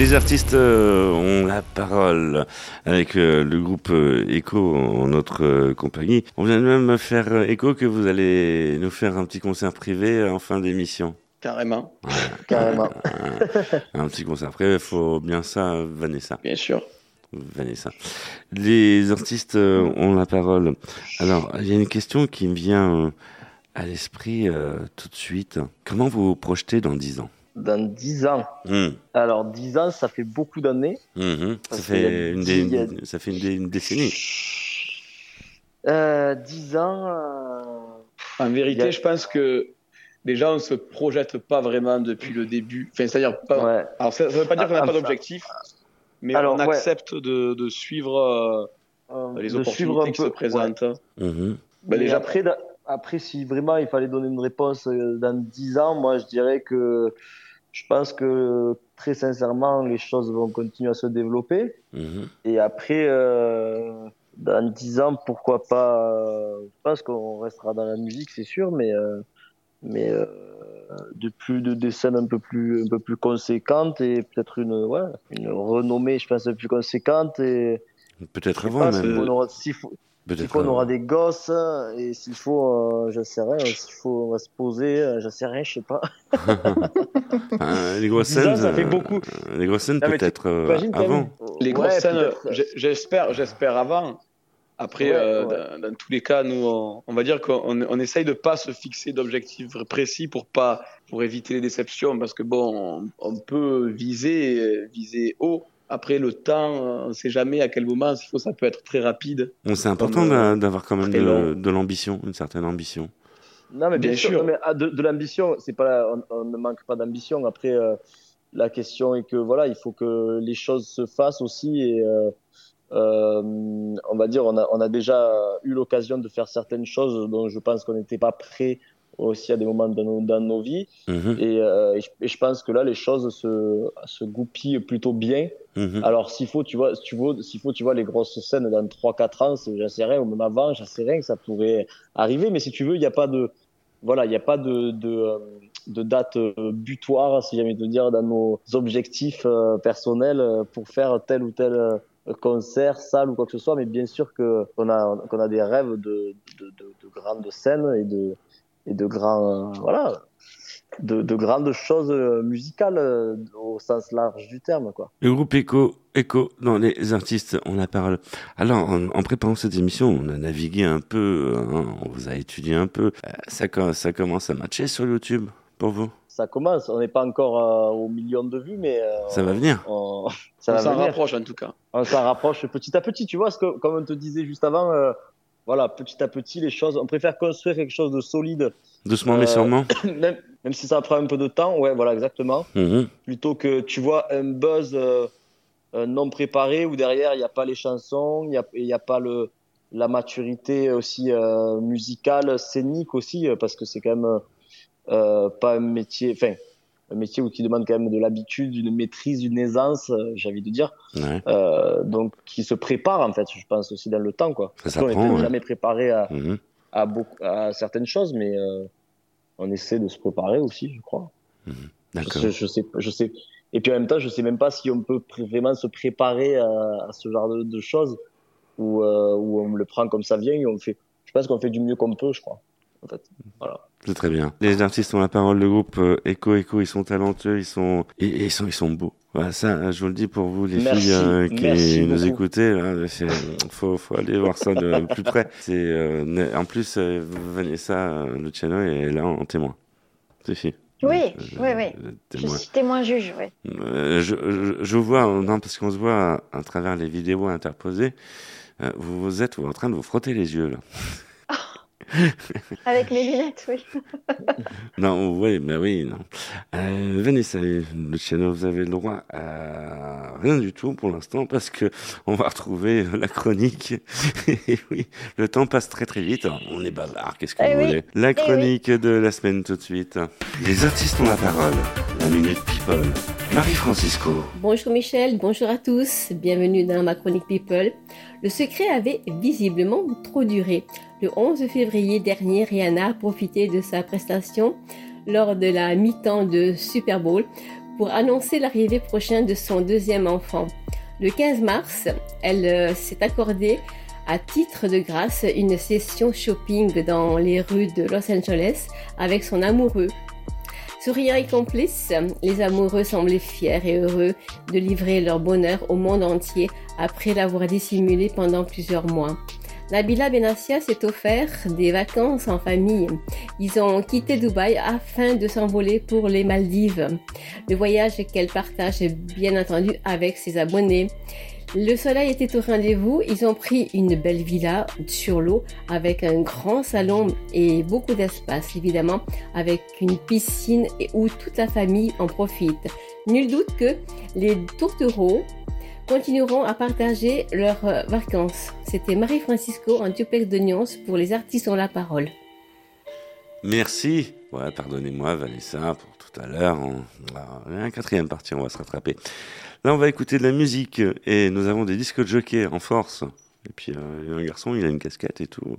Les artistes euh, ont la parole avec euh, le groupe euh, Echo en notre compagnie. On vient de même faire écho que vous allez nous faire un petit concert privé en fin d'émission. Carrément, Carrément. un petit concert privé, il faut bien ça, Vanessa. bien sûr. Vanessa. Les artistes ont la parole. Alors, il y a une question qui me vient à l'esprit euh, tout de suite. Comment vous vous projetez dans 10 ans? Dans 10 ans. Hum, Alors, 10 ans, ça fait beaucoup d'années. hum. Ça, fait une, dé- a- ça fait une, dé- une décennie. Euh, 10 ans. euh, En vérité, a- je pense que déjà, on se projette pas vraiment depuis le début. Enfin, c'est-à-dire pas. Ouais. Alors, ça, ça veut pas dire qu'on n'a Ah, pas enfin, d'objectif, mais alors, on ouais. accepte de, de suivre euh, les de suivre opportunités un qui se peu, présentent. Mhm. Bah, Mais déjà, après, da- après, si vraiment il fallait donner une réponse euh, dans 10 ans, moi je dirais que je pense que très sincèrement, les choses vont continuer à se développer. Mhm. Et après, euh, dans 10 ans, pourquoi pas, euh, je pense qu'on restera dans la musique, c'est sûr, mais, euh, mais de plus de des scènes un peu plus, un peu plus conséquentes et peut-être une, ouais, une renommée, je pense, plus conséquente. Et Peut-être avant pas, même. s'il faut, on aura- s'il s'il Peut-être faut, on aura avant. des gosses et s'il faut, euh, je sais rien, s'il faut, on va se poser, euh, je sais rien, je sais pas. Ah, les grosses 10 ans, scènes, ça fait euh, beaucoup. Les grosses scènes peut-être euh, avant. les grosses Ouais, scènes, j'espère, j'espère avant. Après, Ouais, euh, ouais. Dans, dans tous les cas, nous, on, on va dire qu'on on essaye de pas se fixer d'objectifs précis pour pas, pour éviter les déceptions, parce que bon, on, on peut viser, viser haut. Après, le temps, on ne sait jamais à quel moment. Ça peut être très rapide. Bon, c'est important euh, d'avoir quand même de, l'ambition, une certaine ambition. Non, mais bien, Bien sûr, sûr. non, mais, ah, de, de l'ambition, c'est pas, la- on, on ne manque pas d'ambition. Après, euh, la question est que voilà, il faut que les choses se fassent aussi et euh, euh, on va dire, on a, on a déjà eu l'occasion de faire certaines choses dont je pense qu'on n'était pas prêt aussi à des moments dans nos, dans nos vies. Mhm, Et, euh, et je, et je pense que là, les choses se, se goupillent plutôt bien. mhm. Alors, s'il faut, tu vois, tu s'il faut, tu vois, les grosses scènes dans 3-4 ans, j'en sais rien, ou même avant, j'en sais rien que ça pourrait arriver. Mais si tu veux, il n'y a pas de, voilà, il n'y a pas de, de, euh, de date euh, butoir, si jamais te dire, dans nos objectifs euh, personnels pour faire tel ou tel concert, salle ou quoi que ce soit. Mais bien sûr qu'on a, qu'on a des rêves de, de, de, de grandes scènes et de, et de grands, euh, voilà, de, de grandes choses euh, musicales euh, au sens large du terme, quoi. Le groupe Echo, Echo, non, les artistes ont la parole. Alors, en, en préparant cette émission, on a navigué un peu, hein, on vous a étudié un peu. Euh, Ça, co- ça commence à matcher sur YouTube pour vous? Ça commence. On n'est pas encore euh, au million de vues, mais euh, Ça va venir. on, ça on va s'en venir. rapproche en tout cas. On s'en rapproche petit à petit. Tu vois, ce que, comme on te disait juste avant, euh, voilà, petit à petit, les choses. On préfère construire quelque chose de solide, Doucement mais Euh, sûrement. même, même si ça prend un peu de temps. Ouais, voilà, exactement. Mhm. Plutôt que tu vois un buzz euh, euh, non préparé où derrière il n'y a pas les chansons, il n'y a, il y a pas le la maturité aussi musicale, scénique aussi, parce que c'est quand même pas un métier, enfin un métier où qui demande quand même de l'habitude, une maîtrise, une aisance, euh, j'ai envie de dire, Ouais. euh, donc qui se prépare en fait, je pense aussi dans le temps quoi. Ça Parce qu'on s'apprend, n'était ouais. jamais préparé à, Mhm. à, beaucoup, à certaines choses, mais euh, on essaie de se préparer aussi, je crois. D'accord. Je, je sais, je sais. Et puis en même temps, je sais même pas si on peut vraiment se préparer à, à ce genre de, de choses où, euh, où on le prend comme ça vient et on fait. Je pense qu'on fait du mieux qu'on peut, je crois. En fait, voilà. C'est très bien. Les artistes ont la parole. Le groupe euh, Echo Echo, ils sont talentueux, ils sont, ils sont, ils sont beaux. Voilà, ça, je vous le dis pour vous, les Merci, filles euh, qui merci nous beaucoup. écoutez, là, c'est, faut, faut aller voir ça de plus près. C'est, euh, en plus, euh, Vanessa Luciano est là en témoin. C'est fille. Oui, oui, oui. euh, Je témoin. suis témoin juge, oui. Euh, je, je, je vois, non, parce qu'on se voit à, à travers les vidéos interposées, euh, vous, vous êtes en train de vous frotter les yeux, là. Avec mes lunettes, oui. non, oui, mais oui, non. Euh, Vanessa et Luciano, vous avez le droit à rien du tout pour l'instant parce que on va retrouver la chronique. et oui, le temps passe très très vite. On est bavard, qu'est-ce que Eh vous oui. voulez? La Eh chronique de la semaine tout de suite. Les artistes ont la parole. La minute people. Marie-Francisco. Bonjour Michel, bonjour à tous, bienvenue dans ma chronique People. Le secret avait visiblement trop duré. Le 11 février dernier, Rihanna a profité de sa prestation lors de la mi-temps de Super Bowl pour annoncer l'arrivée prochaine de son deuxième enfant. Le 15 mars, elle euh, s'est accordée à titre de grâce une session shopping dans les rues de Los Angeles avec son amoureux. Souriant et complices, les amoureux semblaient fiers et heureux de livrer leur bonheur au monde entier après l'avoir dissimulé pendant plusieurs mois. Nabila Benassia s'est offert des vacances en famille. Ils ont quitté Dubaï afin de s'envoler pour les Maldives. Le voyage qu'elle partage bien entendu avec ses abonnés. Le soleil était au rendez-vous. Ils ont pris une belle villa sur l'eau avec un grand salon et beaucoup d'espace, évidemment, avec une piscine où toute la famille en profite. Nul doute que les tourtereaux continueront à partager leurs euh, vacances. C'était Marie-Francisco en duplex de Nyons pour les artistes ont la parole. Merci. Ouais, pardonnez-moi, Vanessa, pour tout à l'heure. On... Un quatrième partie, on va se rattraper. Là, on va écouter de la musique et nous avons des disques de jockey en force. Et puis, euh, un garçon, il a une casquette et tout.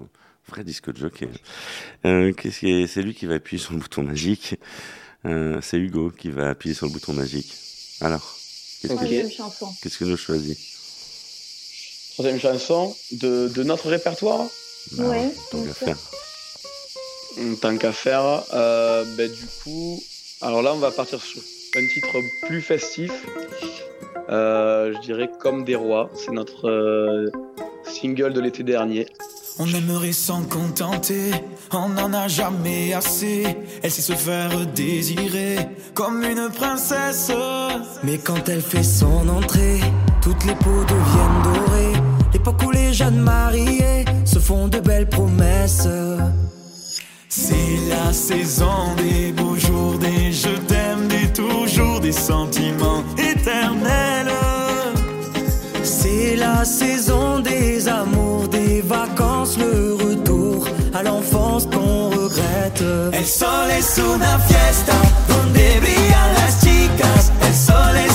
Vrai disque de jockey. Euh, C'est lui qui va appuyer sur le bouton magique. Euh, c'est Hugo qui va appuyer sur le bouton magique. Alors, qu'est-ce que, nous choisit Troisième chanson de, de notre répertoire. Bah, Ouais, tant qu'à faire. En tant qu'à faire, euh, ben, du coup, alors là, on va partir sur un titre plus festif. Euh, je dirais Comme des rois. C'est notre euh, single de l'été dernier. On aimerait s'en contenter, on n'en a jamais assez. Elle sait se faire désirer comme une princesse. Mais quand elle fait son entrée, toutes les peaux deviennent dorées. L'époque où les jeunes mariés se font de belles promesses. C'est la saison des beaux jours, des je t'aime, des toujours, des sentiments éternels. C'est la saison des amours, des vacances, le retour à l'enfance qu'on regrette. El sol es una fiesta donde brillan las chicas. El sol es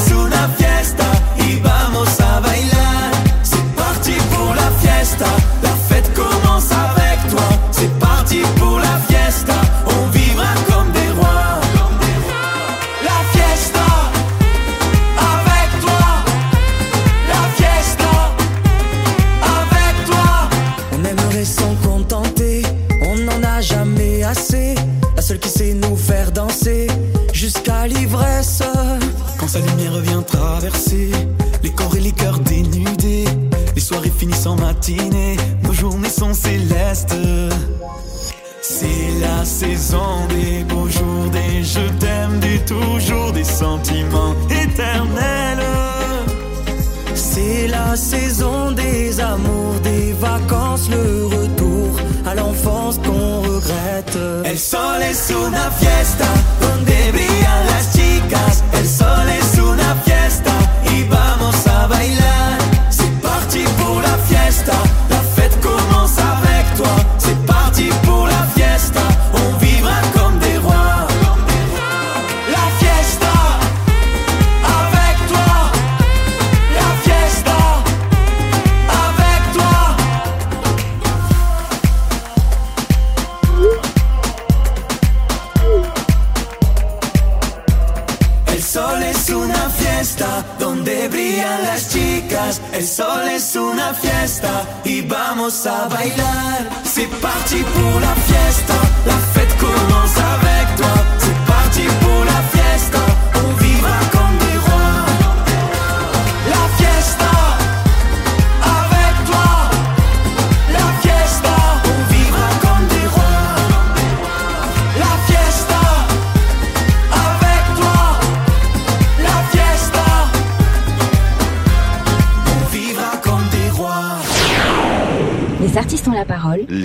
sa lumière vient traverser les corps et les cœurs dénudés, les soirées finissent en matinée, nos journées sont célestes. C'est la saison des beaux jours, des je t'aime, des toujours, des sentiments éternels. C'est la saison des amours, des vacances, le retour à l'enfance qu'on regrette. El sol es una fiesta donde brillan las El sol es una fiesta y vamos a bailar. C'est parti pour la fiesta. الصبايلات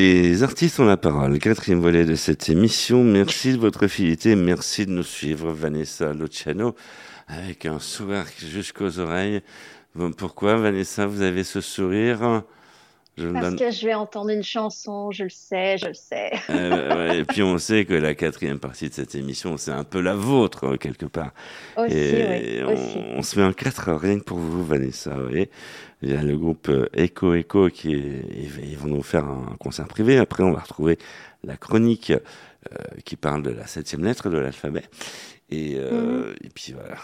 Les artistes ont la parole. Quatrième volet de cette émission. Merci de votre fidélité. Merci de nous suivre, Vanessa Luciano, avec un sourire jusqu'aux oreilles. Pourquoi, Vanessa, vous avez ce sourire? Je Parce donne- que je vais entendre une chanson, je le sais, je le sais. Euh, ouais, et puis on sait que la quatrième partie de cette émission, c'est un peu la vôtre, quelque part. Aussi, et oui, on, aussi. on se met en quatre heures rien que pour vous, Vanessa. vous voyez. Il y a le groupe euh, Echo Echo qui est, ils vont nous faire un concert privé. Après, on va retrouver la chronique euh, qui parle de la septième lettre de l'alphabet. Et, euh, et puis voilà.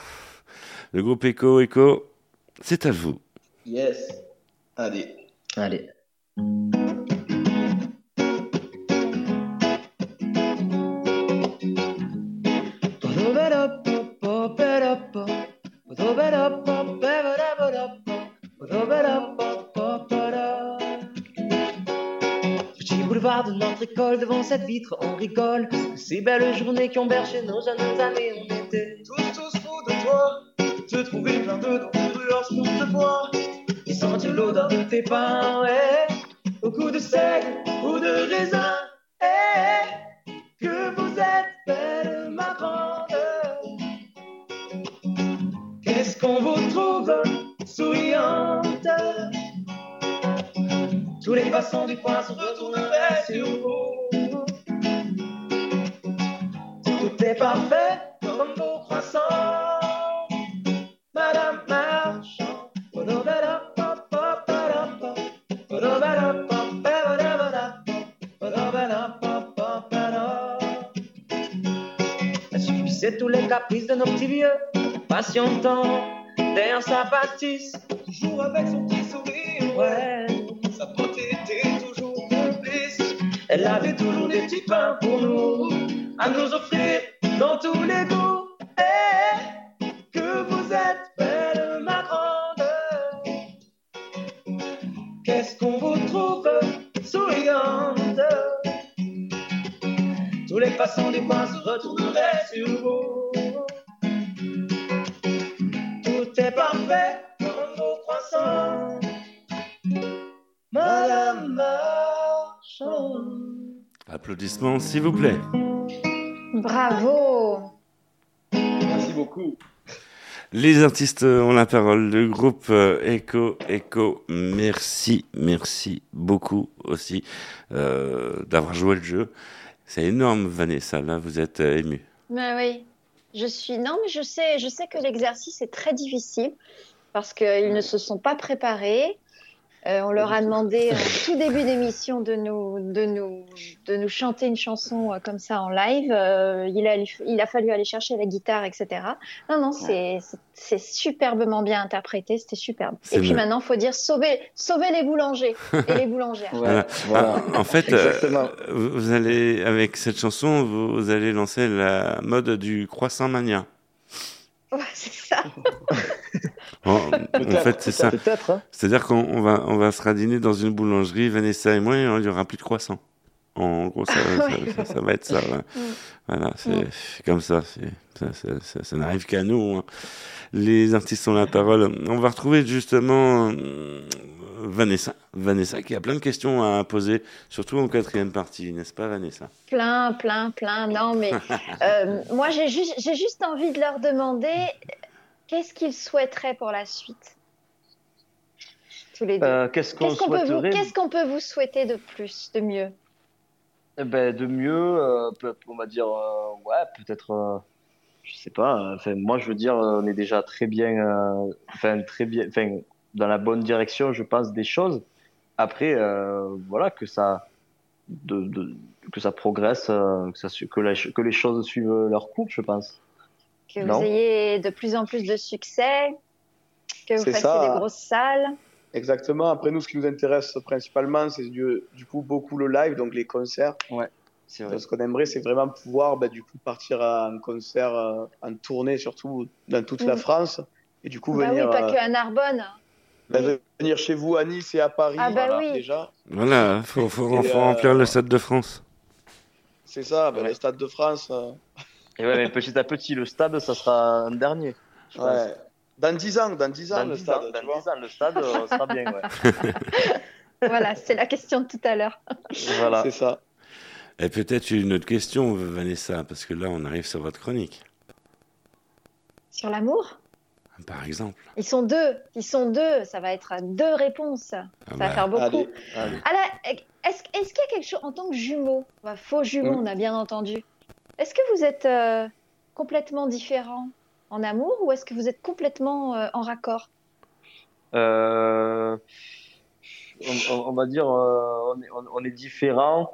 Le groupe Echo Echo, c'est à vous. Yes. Allez. Allez. Petit boulevard de notre école, devant cette vitre, on rigole. Ces belles journées qui ont bercé nos jeunes années, on était tous, tous fous de toi. Te trouver plein de dans les rues lorsqu'on te voit. Et sentir l'odeur de tes pains, ouais. Au goût de seigle ou de raisin, eh. Que vous êtes belle, ma grande. Qu'est-ce qu'on vous trouve souriante? Tous les passants du coin se retourneraient sur vous Tout est parfait comme vos croissants caprices de nos petits vieux patientant derrière sa bâtisse, toujours avec son petit sourire. Ouais, sa beauté était toujours complice. Elle avait toujours des petits pains pour nous, à nous offrir dans tous les goûts. Eh, que vous êtes belle, ma grande. Qu'est-ce qu'on vous trouve souriante? Tous les passants du coin se retourneraient sur vous. Parfait comme vos croissants. Madame Marchand. Applaudissements, s'il vous plaît. Bravo Merci beaucoup. Les artistes ont la parole. Le groupe euh, Echo Echo, merci, merci beaucoup aussi euh, d'avoir joué le jeu. C'est énorme, Vanessa. Là, vous êtes euh, ému. Mais oui, je suis. Non, mais je sais, je sais que l'exercice est très difficile parce qu'ils ne se sont pas préparés. Euh, on leur a demandé en tout début d'émission de nous, de, nous, de nous chanter une chanson euh, comme ça en live. Euh, il, a, il a fallu aller chercher la guitare, etc. Non, non, c'est superbement bien interprété, c'était superbe. Et puis maintenant, il faut dire sauver, sauver les boulangers et les boulangères. Voilà. voilà. Ah, En fait, euh, vous allez, avec cette chanson, vous, vous allez lancer la mode du croissant mania. Ouais, c'est ça. En, fait, c'est ça. peut-être, hein. C'est-à-dire qu'on on va, on va se radiner dans une boulangerie, Vanessa et moi, il n'y aura plus de croissant. En gros, ça, ça, ça- ça va être ça. ouais. Voilà, c'est Mm. comme ça. c'est- Ça, ça- ça- ça n'arrive qu'à nous. hein. Les artistes ont la parole. On va retrouver justement euh, Vanessa. Vanessa qui a plein de questions à poser, surtout en quatrième partie, n'est-ce pas, Vanessa? Plein, plein, plein. Non, mais euh, moi, j'ai juste, j'ai juste envie de leur demander qu'est-ce qu'ils souhaiteraient pour la suite? Tous les deux. Euh, Qu'est-ce qu'on Qu'est-ce qu'on peut, vous- souhaiterait? qu'est-ce qu'on peut vous souhaiter de plus, de mieux? Eh ben, de mieux, euh, on va dire, euh, ouais, peut-être, euh, je sais pas. Enfin, moi, je veux dire, on est déjà très bien, euh, enfin, très bien, enfin, dans la bonne direction, je pense, des choses. Après, euh, voilà, que ça, de, de- que ça progresse, euh, que, ça, su- que, la- que les choses suivent leur cours, je pense. Que Non. vous ayez de plus en plus de succès, que vous fassiez ça. des grosses salles. Exactement. Après, nous, ce qui nous intéresse principalement, c'est du, du coup beaucoup le live, donc les concerts. Ouais, c'est vrai. Ce qu'on aimerait, c'est vraiment pouvoir bah, du coup partir en concert, euh, en tournée, surtout dans toute la Mhm. France. Et du coup, Bah oui, venir, pas euh, que à Narbonne. Bah, venir chez vous à Nice et à Paris, Ah bah voilà, oui. déjà. Voilà, faut, faut, euh, remplir le Stade de France. C'est ça, bah, le Stade de France. euh, Et ouais, mais petit à petit, le stade, ça sera un dernier. ouais. Dans 10 ans, dans 10 ans, Dans le 10 stade. ans, tu dans vois. 10 ans, le stade euh, sera bien, ouais. Voilà, c'est la question de tout à l'heure. Voilà. C'est ça. Et peut-être une autre question, Vanessa, parce que là, on arrive sur votre chronique, Sur l'amour? Par exemple. Ils sont deux. Ils sont deux. Ça va être deux réponses. Ça va bah, faire beaucoup. Ah est-ce qu'il y a quelque chose en tant que jumeau, faux jumeau, on a bien entendu. Est-ce que vous êtes euh, complètement différents en amour ou est-ce que vous êtes complètement euh, en raccord? Euh, on, va dire, euh, on est, on, on est différents.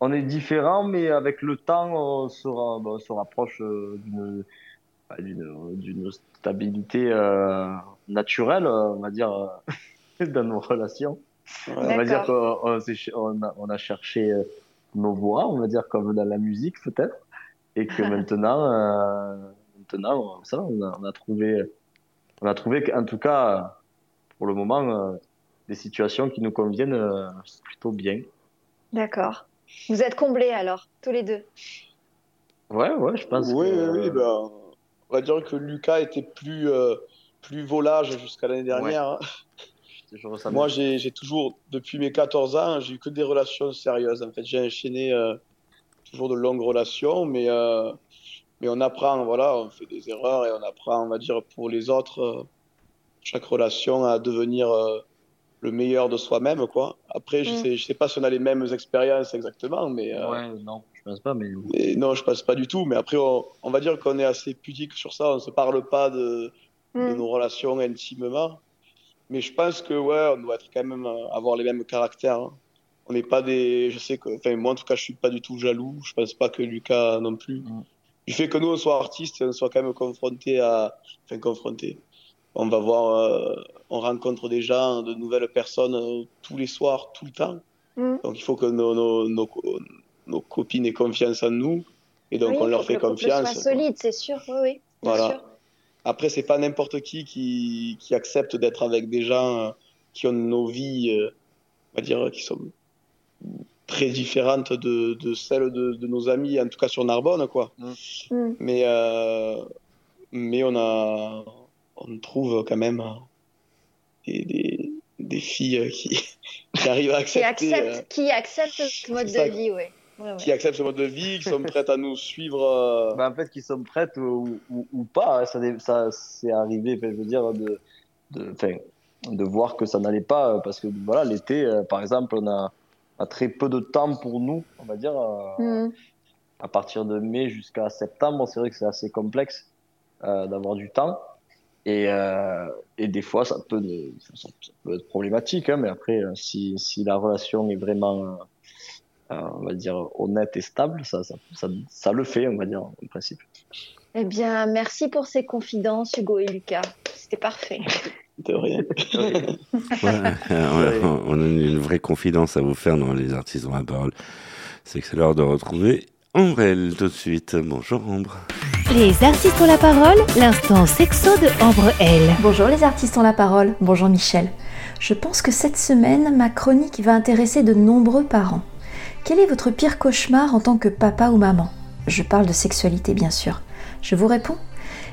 On est différents, mais avec le temps, on se, ra- bah, on se rapproche euh, d'une d'une d'une stabilité euh, naturelle, on va dire, euh, dans nos relations. On va dire qu'on on, a, on a cherché euh, nos voies, on va dire, comme dans la musique peut-être, et que maintenant, euh, maintenant, ça, on a, on a trouvé, on a trouvé qu'en tout cas, pour le moment, euh, des situations qui nous conviennent euh, plutôt bien. D'accord. Vous êtes comblés alors, tous les deux? Ouais, ouais, je pense Oui, que. oui, oui, ben, on va dire que Lucas était plus, euh, plus volage jusqu'à l'année dernière. hein. Moi, j'ai toujours, depuis mes 14 ans, j'ai eu que des relations sérieuses. En fait, j'ai enchaîné euh, toujours de longues relations, mais, euh, mais on apprend, voilà, on fait des erreurs et on apprend, on va dire, pour les autres, euh, chaque relation à devenir euh, le meilleur de soi-même, quoi. Après, je Mm. sais, je sais pas si on a les mêmes expériences exactement, mais, euh, Ouais, non, je pense pas, mais. mais non, je pense pas du tout. Mais après, on, on va dire qu'on est assez pudique sur ça. On se parle pas de, de Mm. nos relations intimement. Mais je pense que ouais, on doit être quand même euh, avoir les mêmes caractères. hein. On n'est pas des. Je sais que. Enfin, moi en tout cas, je suis pas du tout jaloux. Je pense pas que Lucas non plus. Mm. Du fait que nous on soit artistes, on soit quand même confrontés à. Enfin, confrontés. On va voir. euh, on rencontre des gens, de nouvelles personnes euh, tous les soirs, tout le temps. Mm. Donc il faut que nos, nos, nos, nos copines aient confiance en nous. Et donc Oui, on leur fait confiance. soit solide, c'est sûr. Oui, oui. Voilà. sûr. Après, c'est pas n'importe qui, qui qui accepte d'être avec des gens euh, qui ont nos vies, euh, on va dire, qui sont très différentes de, de celles de, de nos amis, en tout cas sur Narbonne, quoi. Mm. Mais, euh, mais on a, on trouve quand même des, des, des filles qui, qui arrivent à Qui accepter, euh, qui accepte ce mode de vie, oui. Ouais, ouais. qui acceptent ce mode de vie, qui sont prêtes à nous suivre. euh, Bah, en fait, qu'ils sont prêtes ou, ou, ou pas, hein, ça, ça c'est arrivé, je veux dire, de, de, de voir que ça n'allait pas, euh, parce que voilà, l'été, euh, par exemple, on a, a très peu de temps pour nous, on va dire, euh, Mm. à partir de mai jusqu'à septembre, c'est vrai que c'est assez complexe euh, d'avoir du temps. Et, euh, et des fois, ça peut, ça, ça peut être problématique, hein, mais après, si, si la relation est vraiment, on va dire, honnête et stable, ça, ça, ça, ça le fait, on va dire, en principe. Eh bien, merci pour ces confidences, Hugo et Lucas. C'était parfait. de rien. Ouais, euh, on, on a une vraie confidence à vous faire dans les artistes dans la parole. C'est que c'est l'heure de retrouver Ambrelle tout de suite. Bonjour Ambre. Les artistes ont la parole, l'instant sexo de Ambre L. Bonjour les artistes ont la parole, bonjour Michel. Je pense que cette semaine, ma chronique va intéresser de nombreux parents. Quel est votre pire cauchemar en tant que papa ou maman? Je parle de sexualité bien sûr. Je vous réponds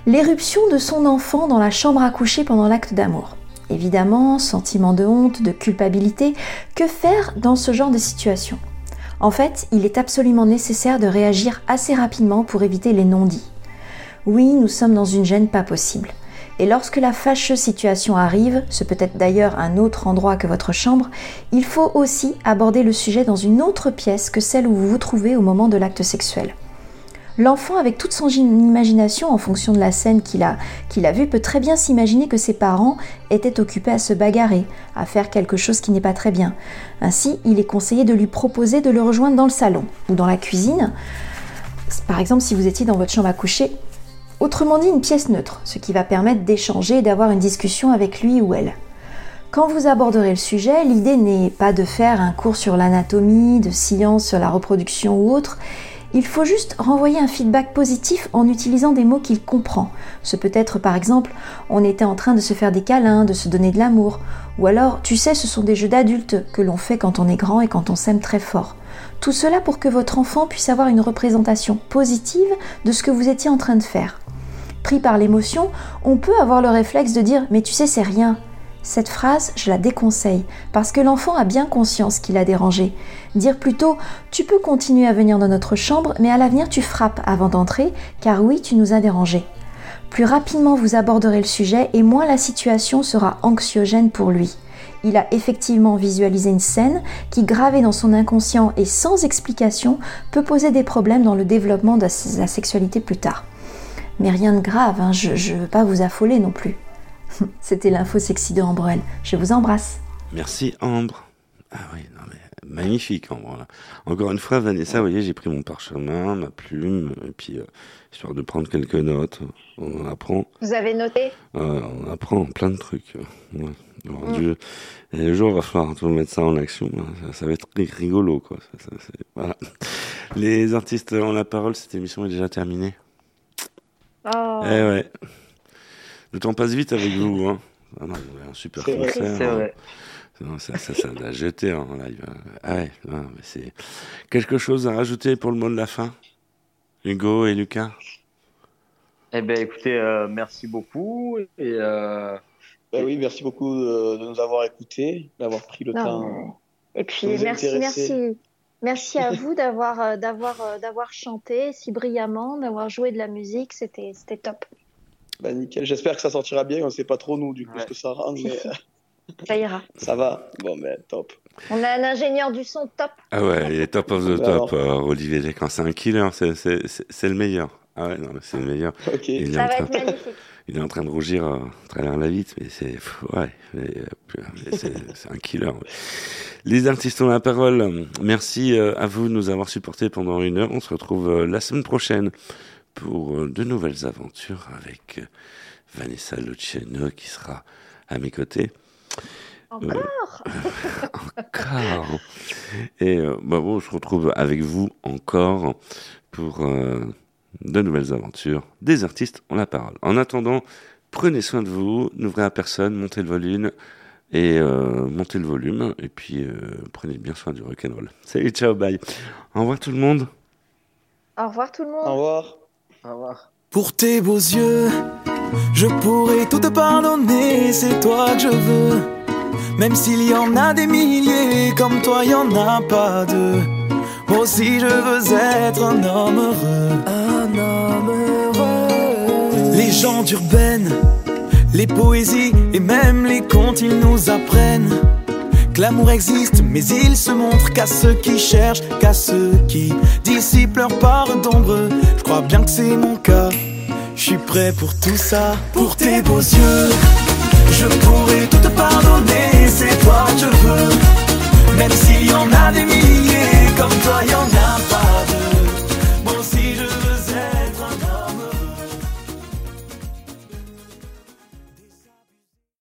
L'éruption de son enfant dans la chambre à coucher pendant l'acte d'amour. Évidemment, sentiment de honte, de culpabilité, que faire dans ce genre de situation? En fait, il est absolument nécessaire de réagir assez rapidement pour éviter les non-dits. Oui, nous sommes dans une gêne pas possible. Et lorsque la fâcheuse situation arrive, ce peut être d'ailleurs un autre endroit que votre chambre, il faut aussi aborder le sujet dans une autre pièce que celle où vous vous trouvez au moment de l'acte sexuel. L'enfant, avec toute son imagination en fonction de la scène qu'il a, qu'il a vue, peut très bien s'imaginer que ses parents étaient occupés à se bagarrer, à faire quelque chose qui n'est pas très bien. Ainsi, il est conseillé de lui proposer de le rejoindre dans le salon ou dans la cuisine. Par exemple, si vous étiez dans votre chambre à coucher, autrement dit une pièce neutre, ce qui va permettre d'échanger et d'avoir une discussion avec lui ou elle. Quand vous aborderez le sujet, l'idée n'est pas de faire un cours sur l'anatomie, de science sur la reproduction ou autre, il faut juste renvoyer un feedback positif en utilisant des mots qu'il comprend. Ce peut être par exemple on était en train de se faire des câlins, de se donner de l'amour, ou alors tu sais ce sont des jeux d'adultes que l'on fait quand on est grand et quand on s'aime très fort. Tout cela pour que votre enfant puisse avoir une représentation positive de ce que vous étiez en train de faire. Pris par l'émotion, on peut avoir le réflexe de dire mais tu sais c'est rien. Cette phrase, je la déconseille, parce que l'enfant a bien conscience qu'il a dérangé. Dire plutôt Tu peux continuer à venir dans notre chambre, mais à l'avenir tu frappes avant d'entrer, car oui, tu nous as dérangé. Plus rapidement vous aborderez le sujet, et moins la situation sera anxiogène pour lui. Il a effectivement visualisé une scène qui, gravée dans son inconscient et sans explication, peut poser des problèmes dans le développement de sa sexualité plus tard. Mais rien de grave, hein, je ne veux pas vous affoler non plus. C'était l'info sexy de Ambrelle. Je vous embrasse. Merci Ambre. Ah oui, non mais magnifique Ambre. Là. Encore une fois, Vanessa, vous voyez, j'ai pris mon parchemin, ma plume, et puis euh, histoire de prendre quelques notes. On en apprend. Vous avez noté? Euh, on apprend plein de trucs. Ouais. Mm. Dieu. Et le jour, il va falloir tout mettre ça en action. Ça, ça va être ri- rigolo, quoi. Ça, ça, c'est- voilà. Les artistes ont la parole. Cette émission est déjà terminée. Oh. Eh ouais. Le temps passe vite avec vous. Hein. Ah non, vous avez un super C'est vrai, concert. c'est hein. vrai. Non, ça, ça, ça l'a jeté en live. Ah ouais, non, mais c'est quelque chose à rajouter pour le mot de la fin? Hugo et Lucas? Eh ben, écoutez, euh, merci beaucoup. Et, euh, Ben oui, merci beaucoup de, de nous avoir écoutés, d'avoir pris le Non, temps. Et puis merci, merci, merci à vous d'avoir, euh, d'avoir, euh, d'avoir chanté si brillamment, d'avoir joué de la musique. C'était, c'était top. Ben nickel. J'espère que ça sortira bien. On sait pas trop nous du coup ce que ça rend, mais Ça ira. ça va. Bon ben top. On a un ingénieur du son top. Ah ouais, il est top of the top, euh, Olivier Descamps. C'est un killer, c'est- c'est c'est- c'est le meilleur. Ah ouais, non, mais c'est le meilleur. Ok. Il est Ça va être magnifique. Il est en train de rougir euh, à travers la vitre, mais c'est ouais, euh, c'est un killer. ouais. Les artistes ont la parole. Merci euh, à vous de nous avoir supportés pendant une heure. On se retrouve la semaine prochaine pour de nouvelles aventures avec Vanessa Luciano qui sera à mes côtés. Encore Encore. Et euh, bah bon, on se retrouve avec vous encore pour euh, de nouvelles aventures. Des artistes ont la parole. En attendant, prenez soin de vous, n'ouvrez à personne, montez le volume et euh, montez le volume et puis euh, prenez bien soin du rock'n'roll. Salut, ciao, bye. Au revoir tout le monde. Au revoir tout le monde. Au revoir. au revoir. Pour tes beaux yeux, je pourrais tout te pardonner, c'est toi que je veux. Même s'il y en a des milliers, comme toi y en a pas deux. Moi aussi je veux être un homme heureux. Un homme heureux. Les gens d'urbaine, les poésies et même les contes, ils nous apprennent. Que l'amour existe, mais il se montre qu'à ceux qui cherchent, qu'à ceux qui dissipent leur part d'ombre. Je crois bien que c'est mon cas. Je suis prêt pour tout ça, pour tes beaux yeux. Je pourrais tout te pardonner, c'est toi que je veux. 动作要慢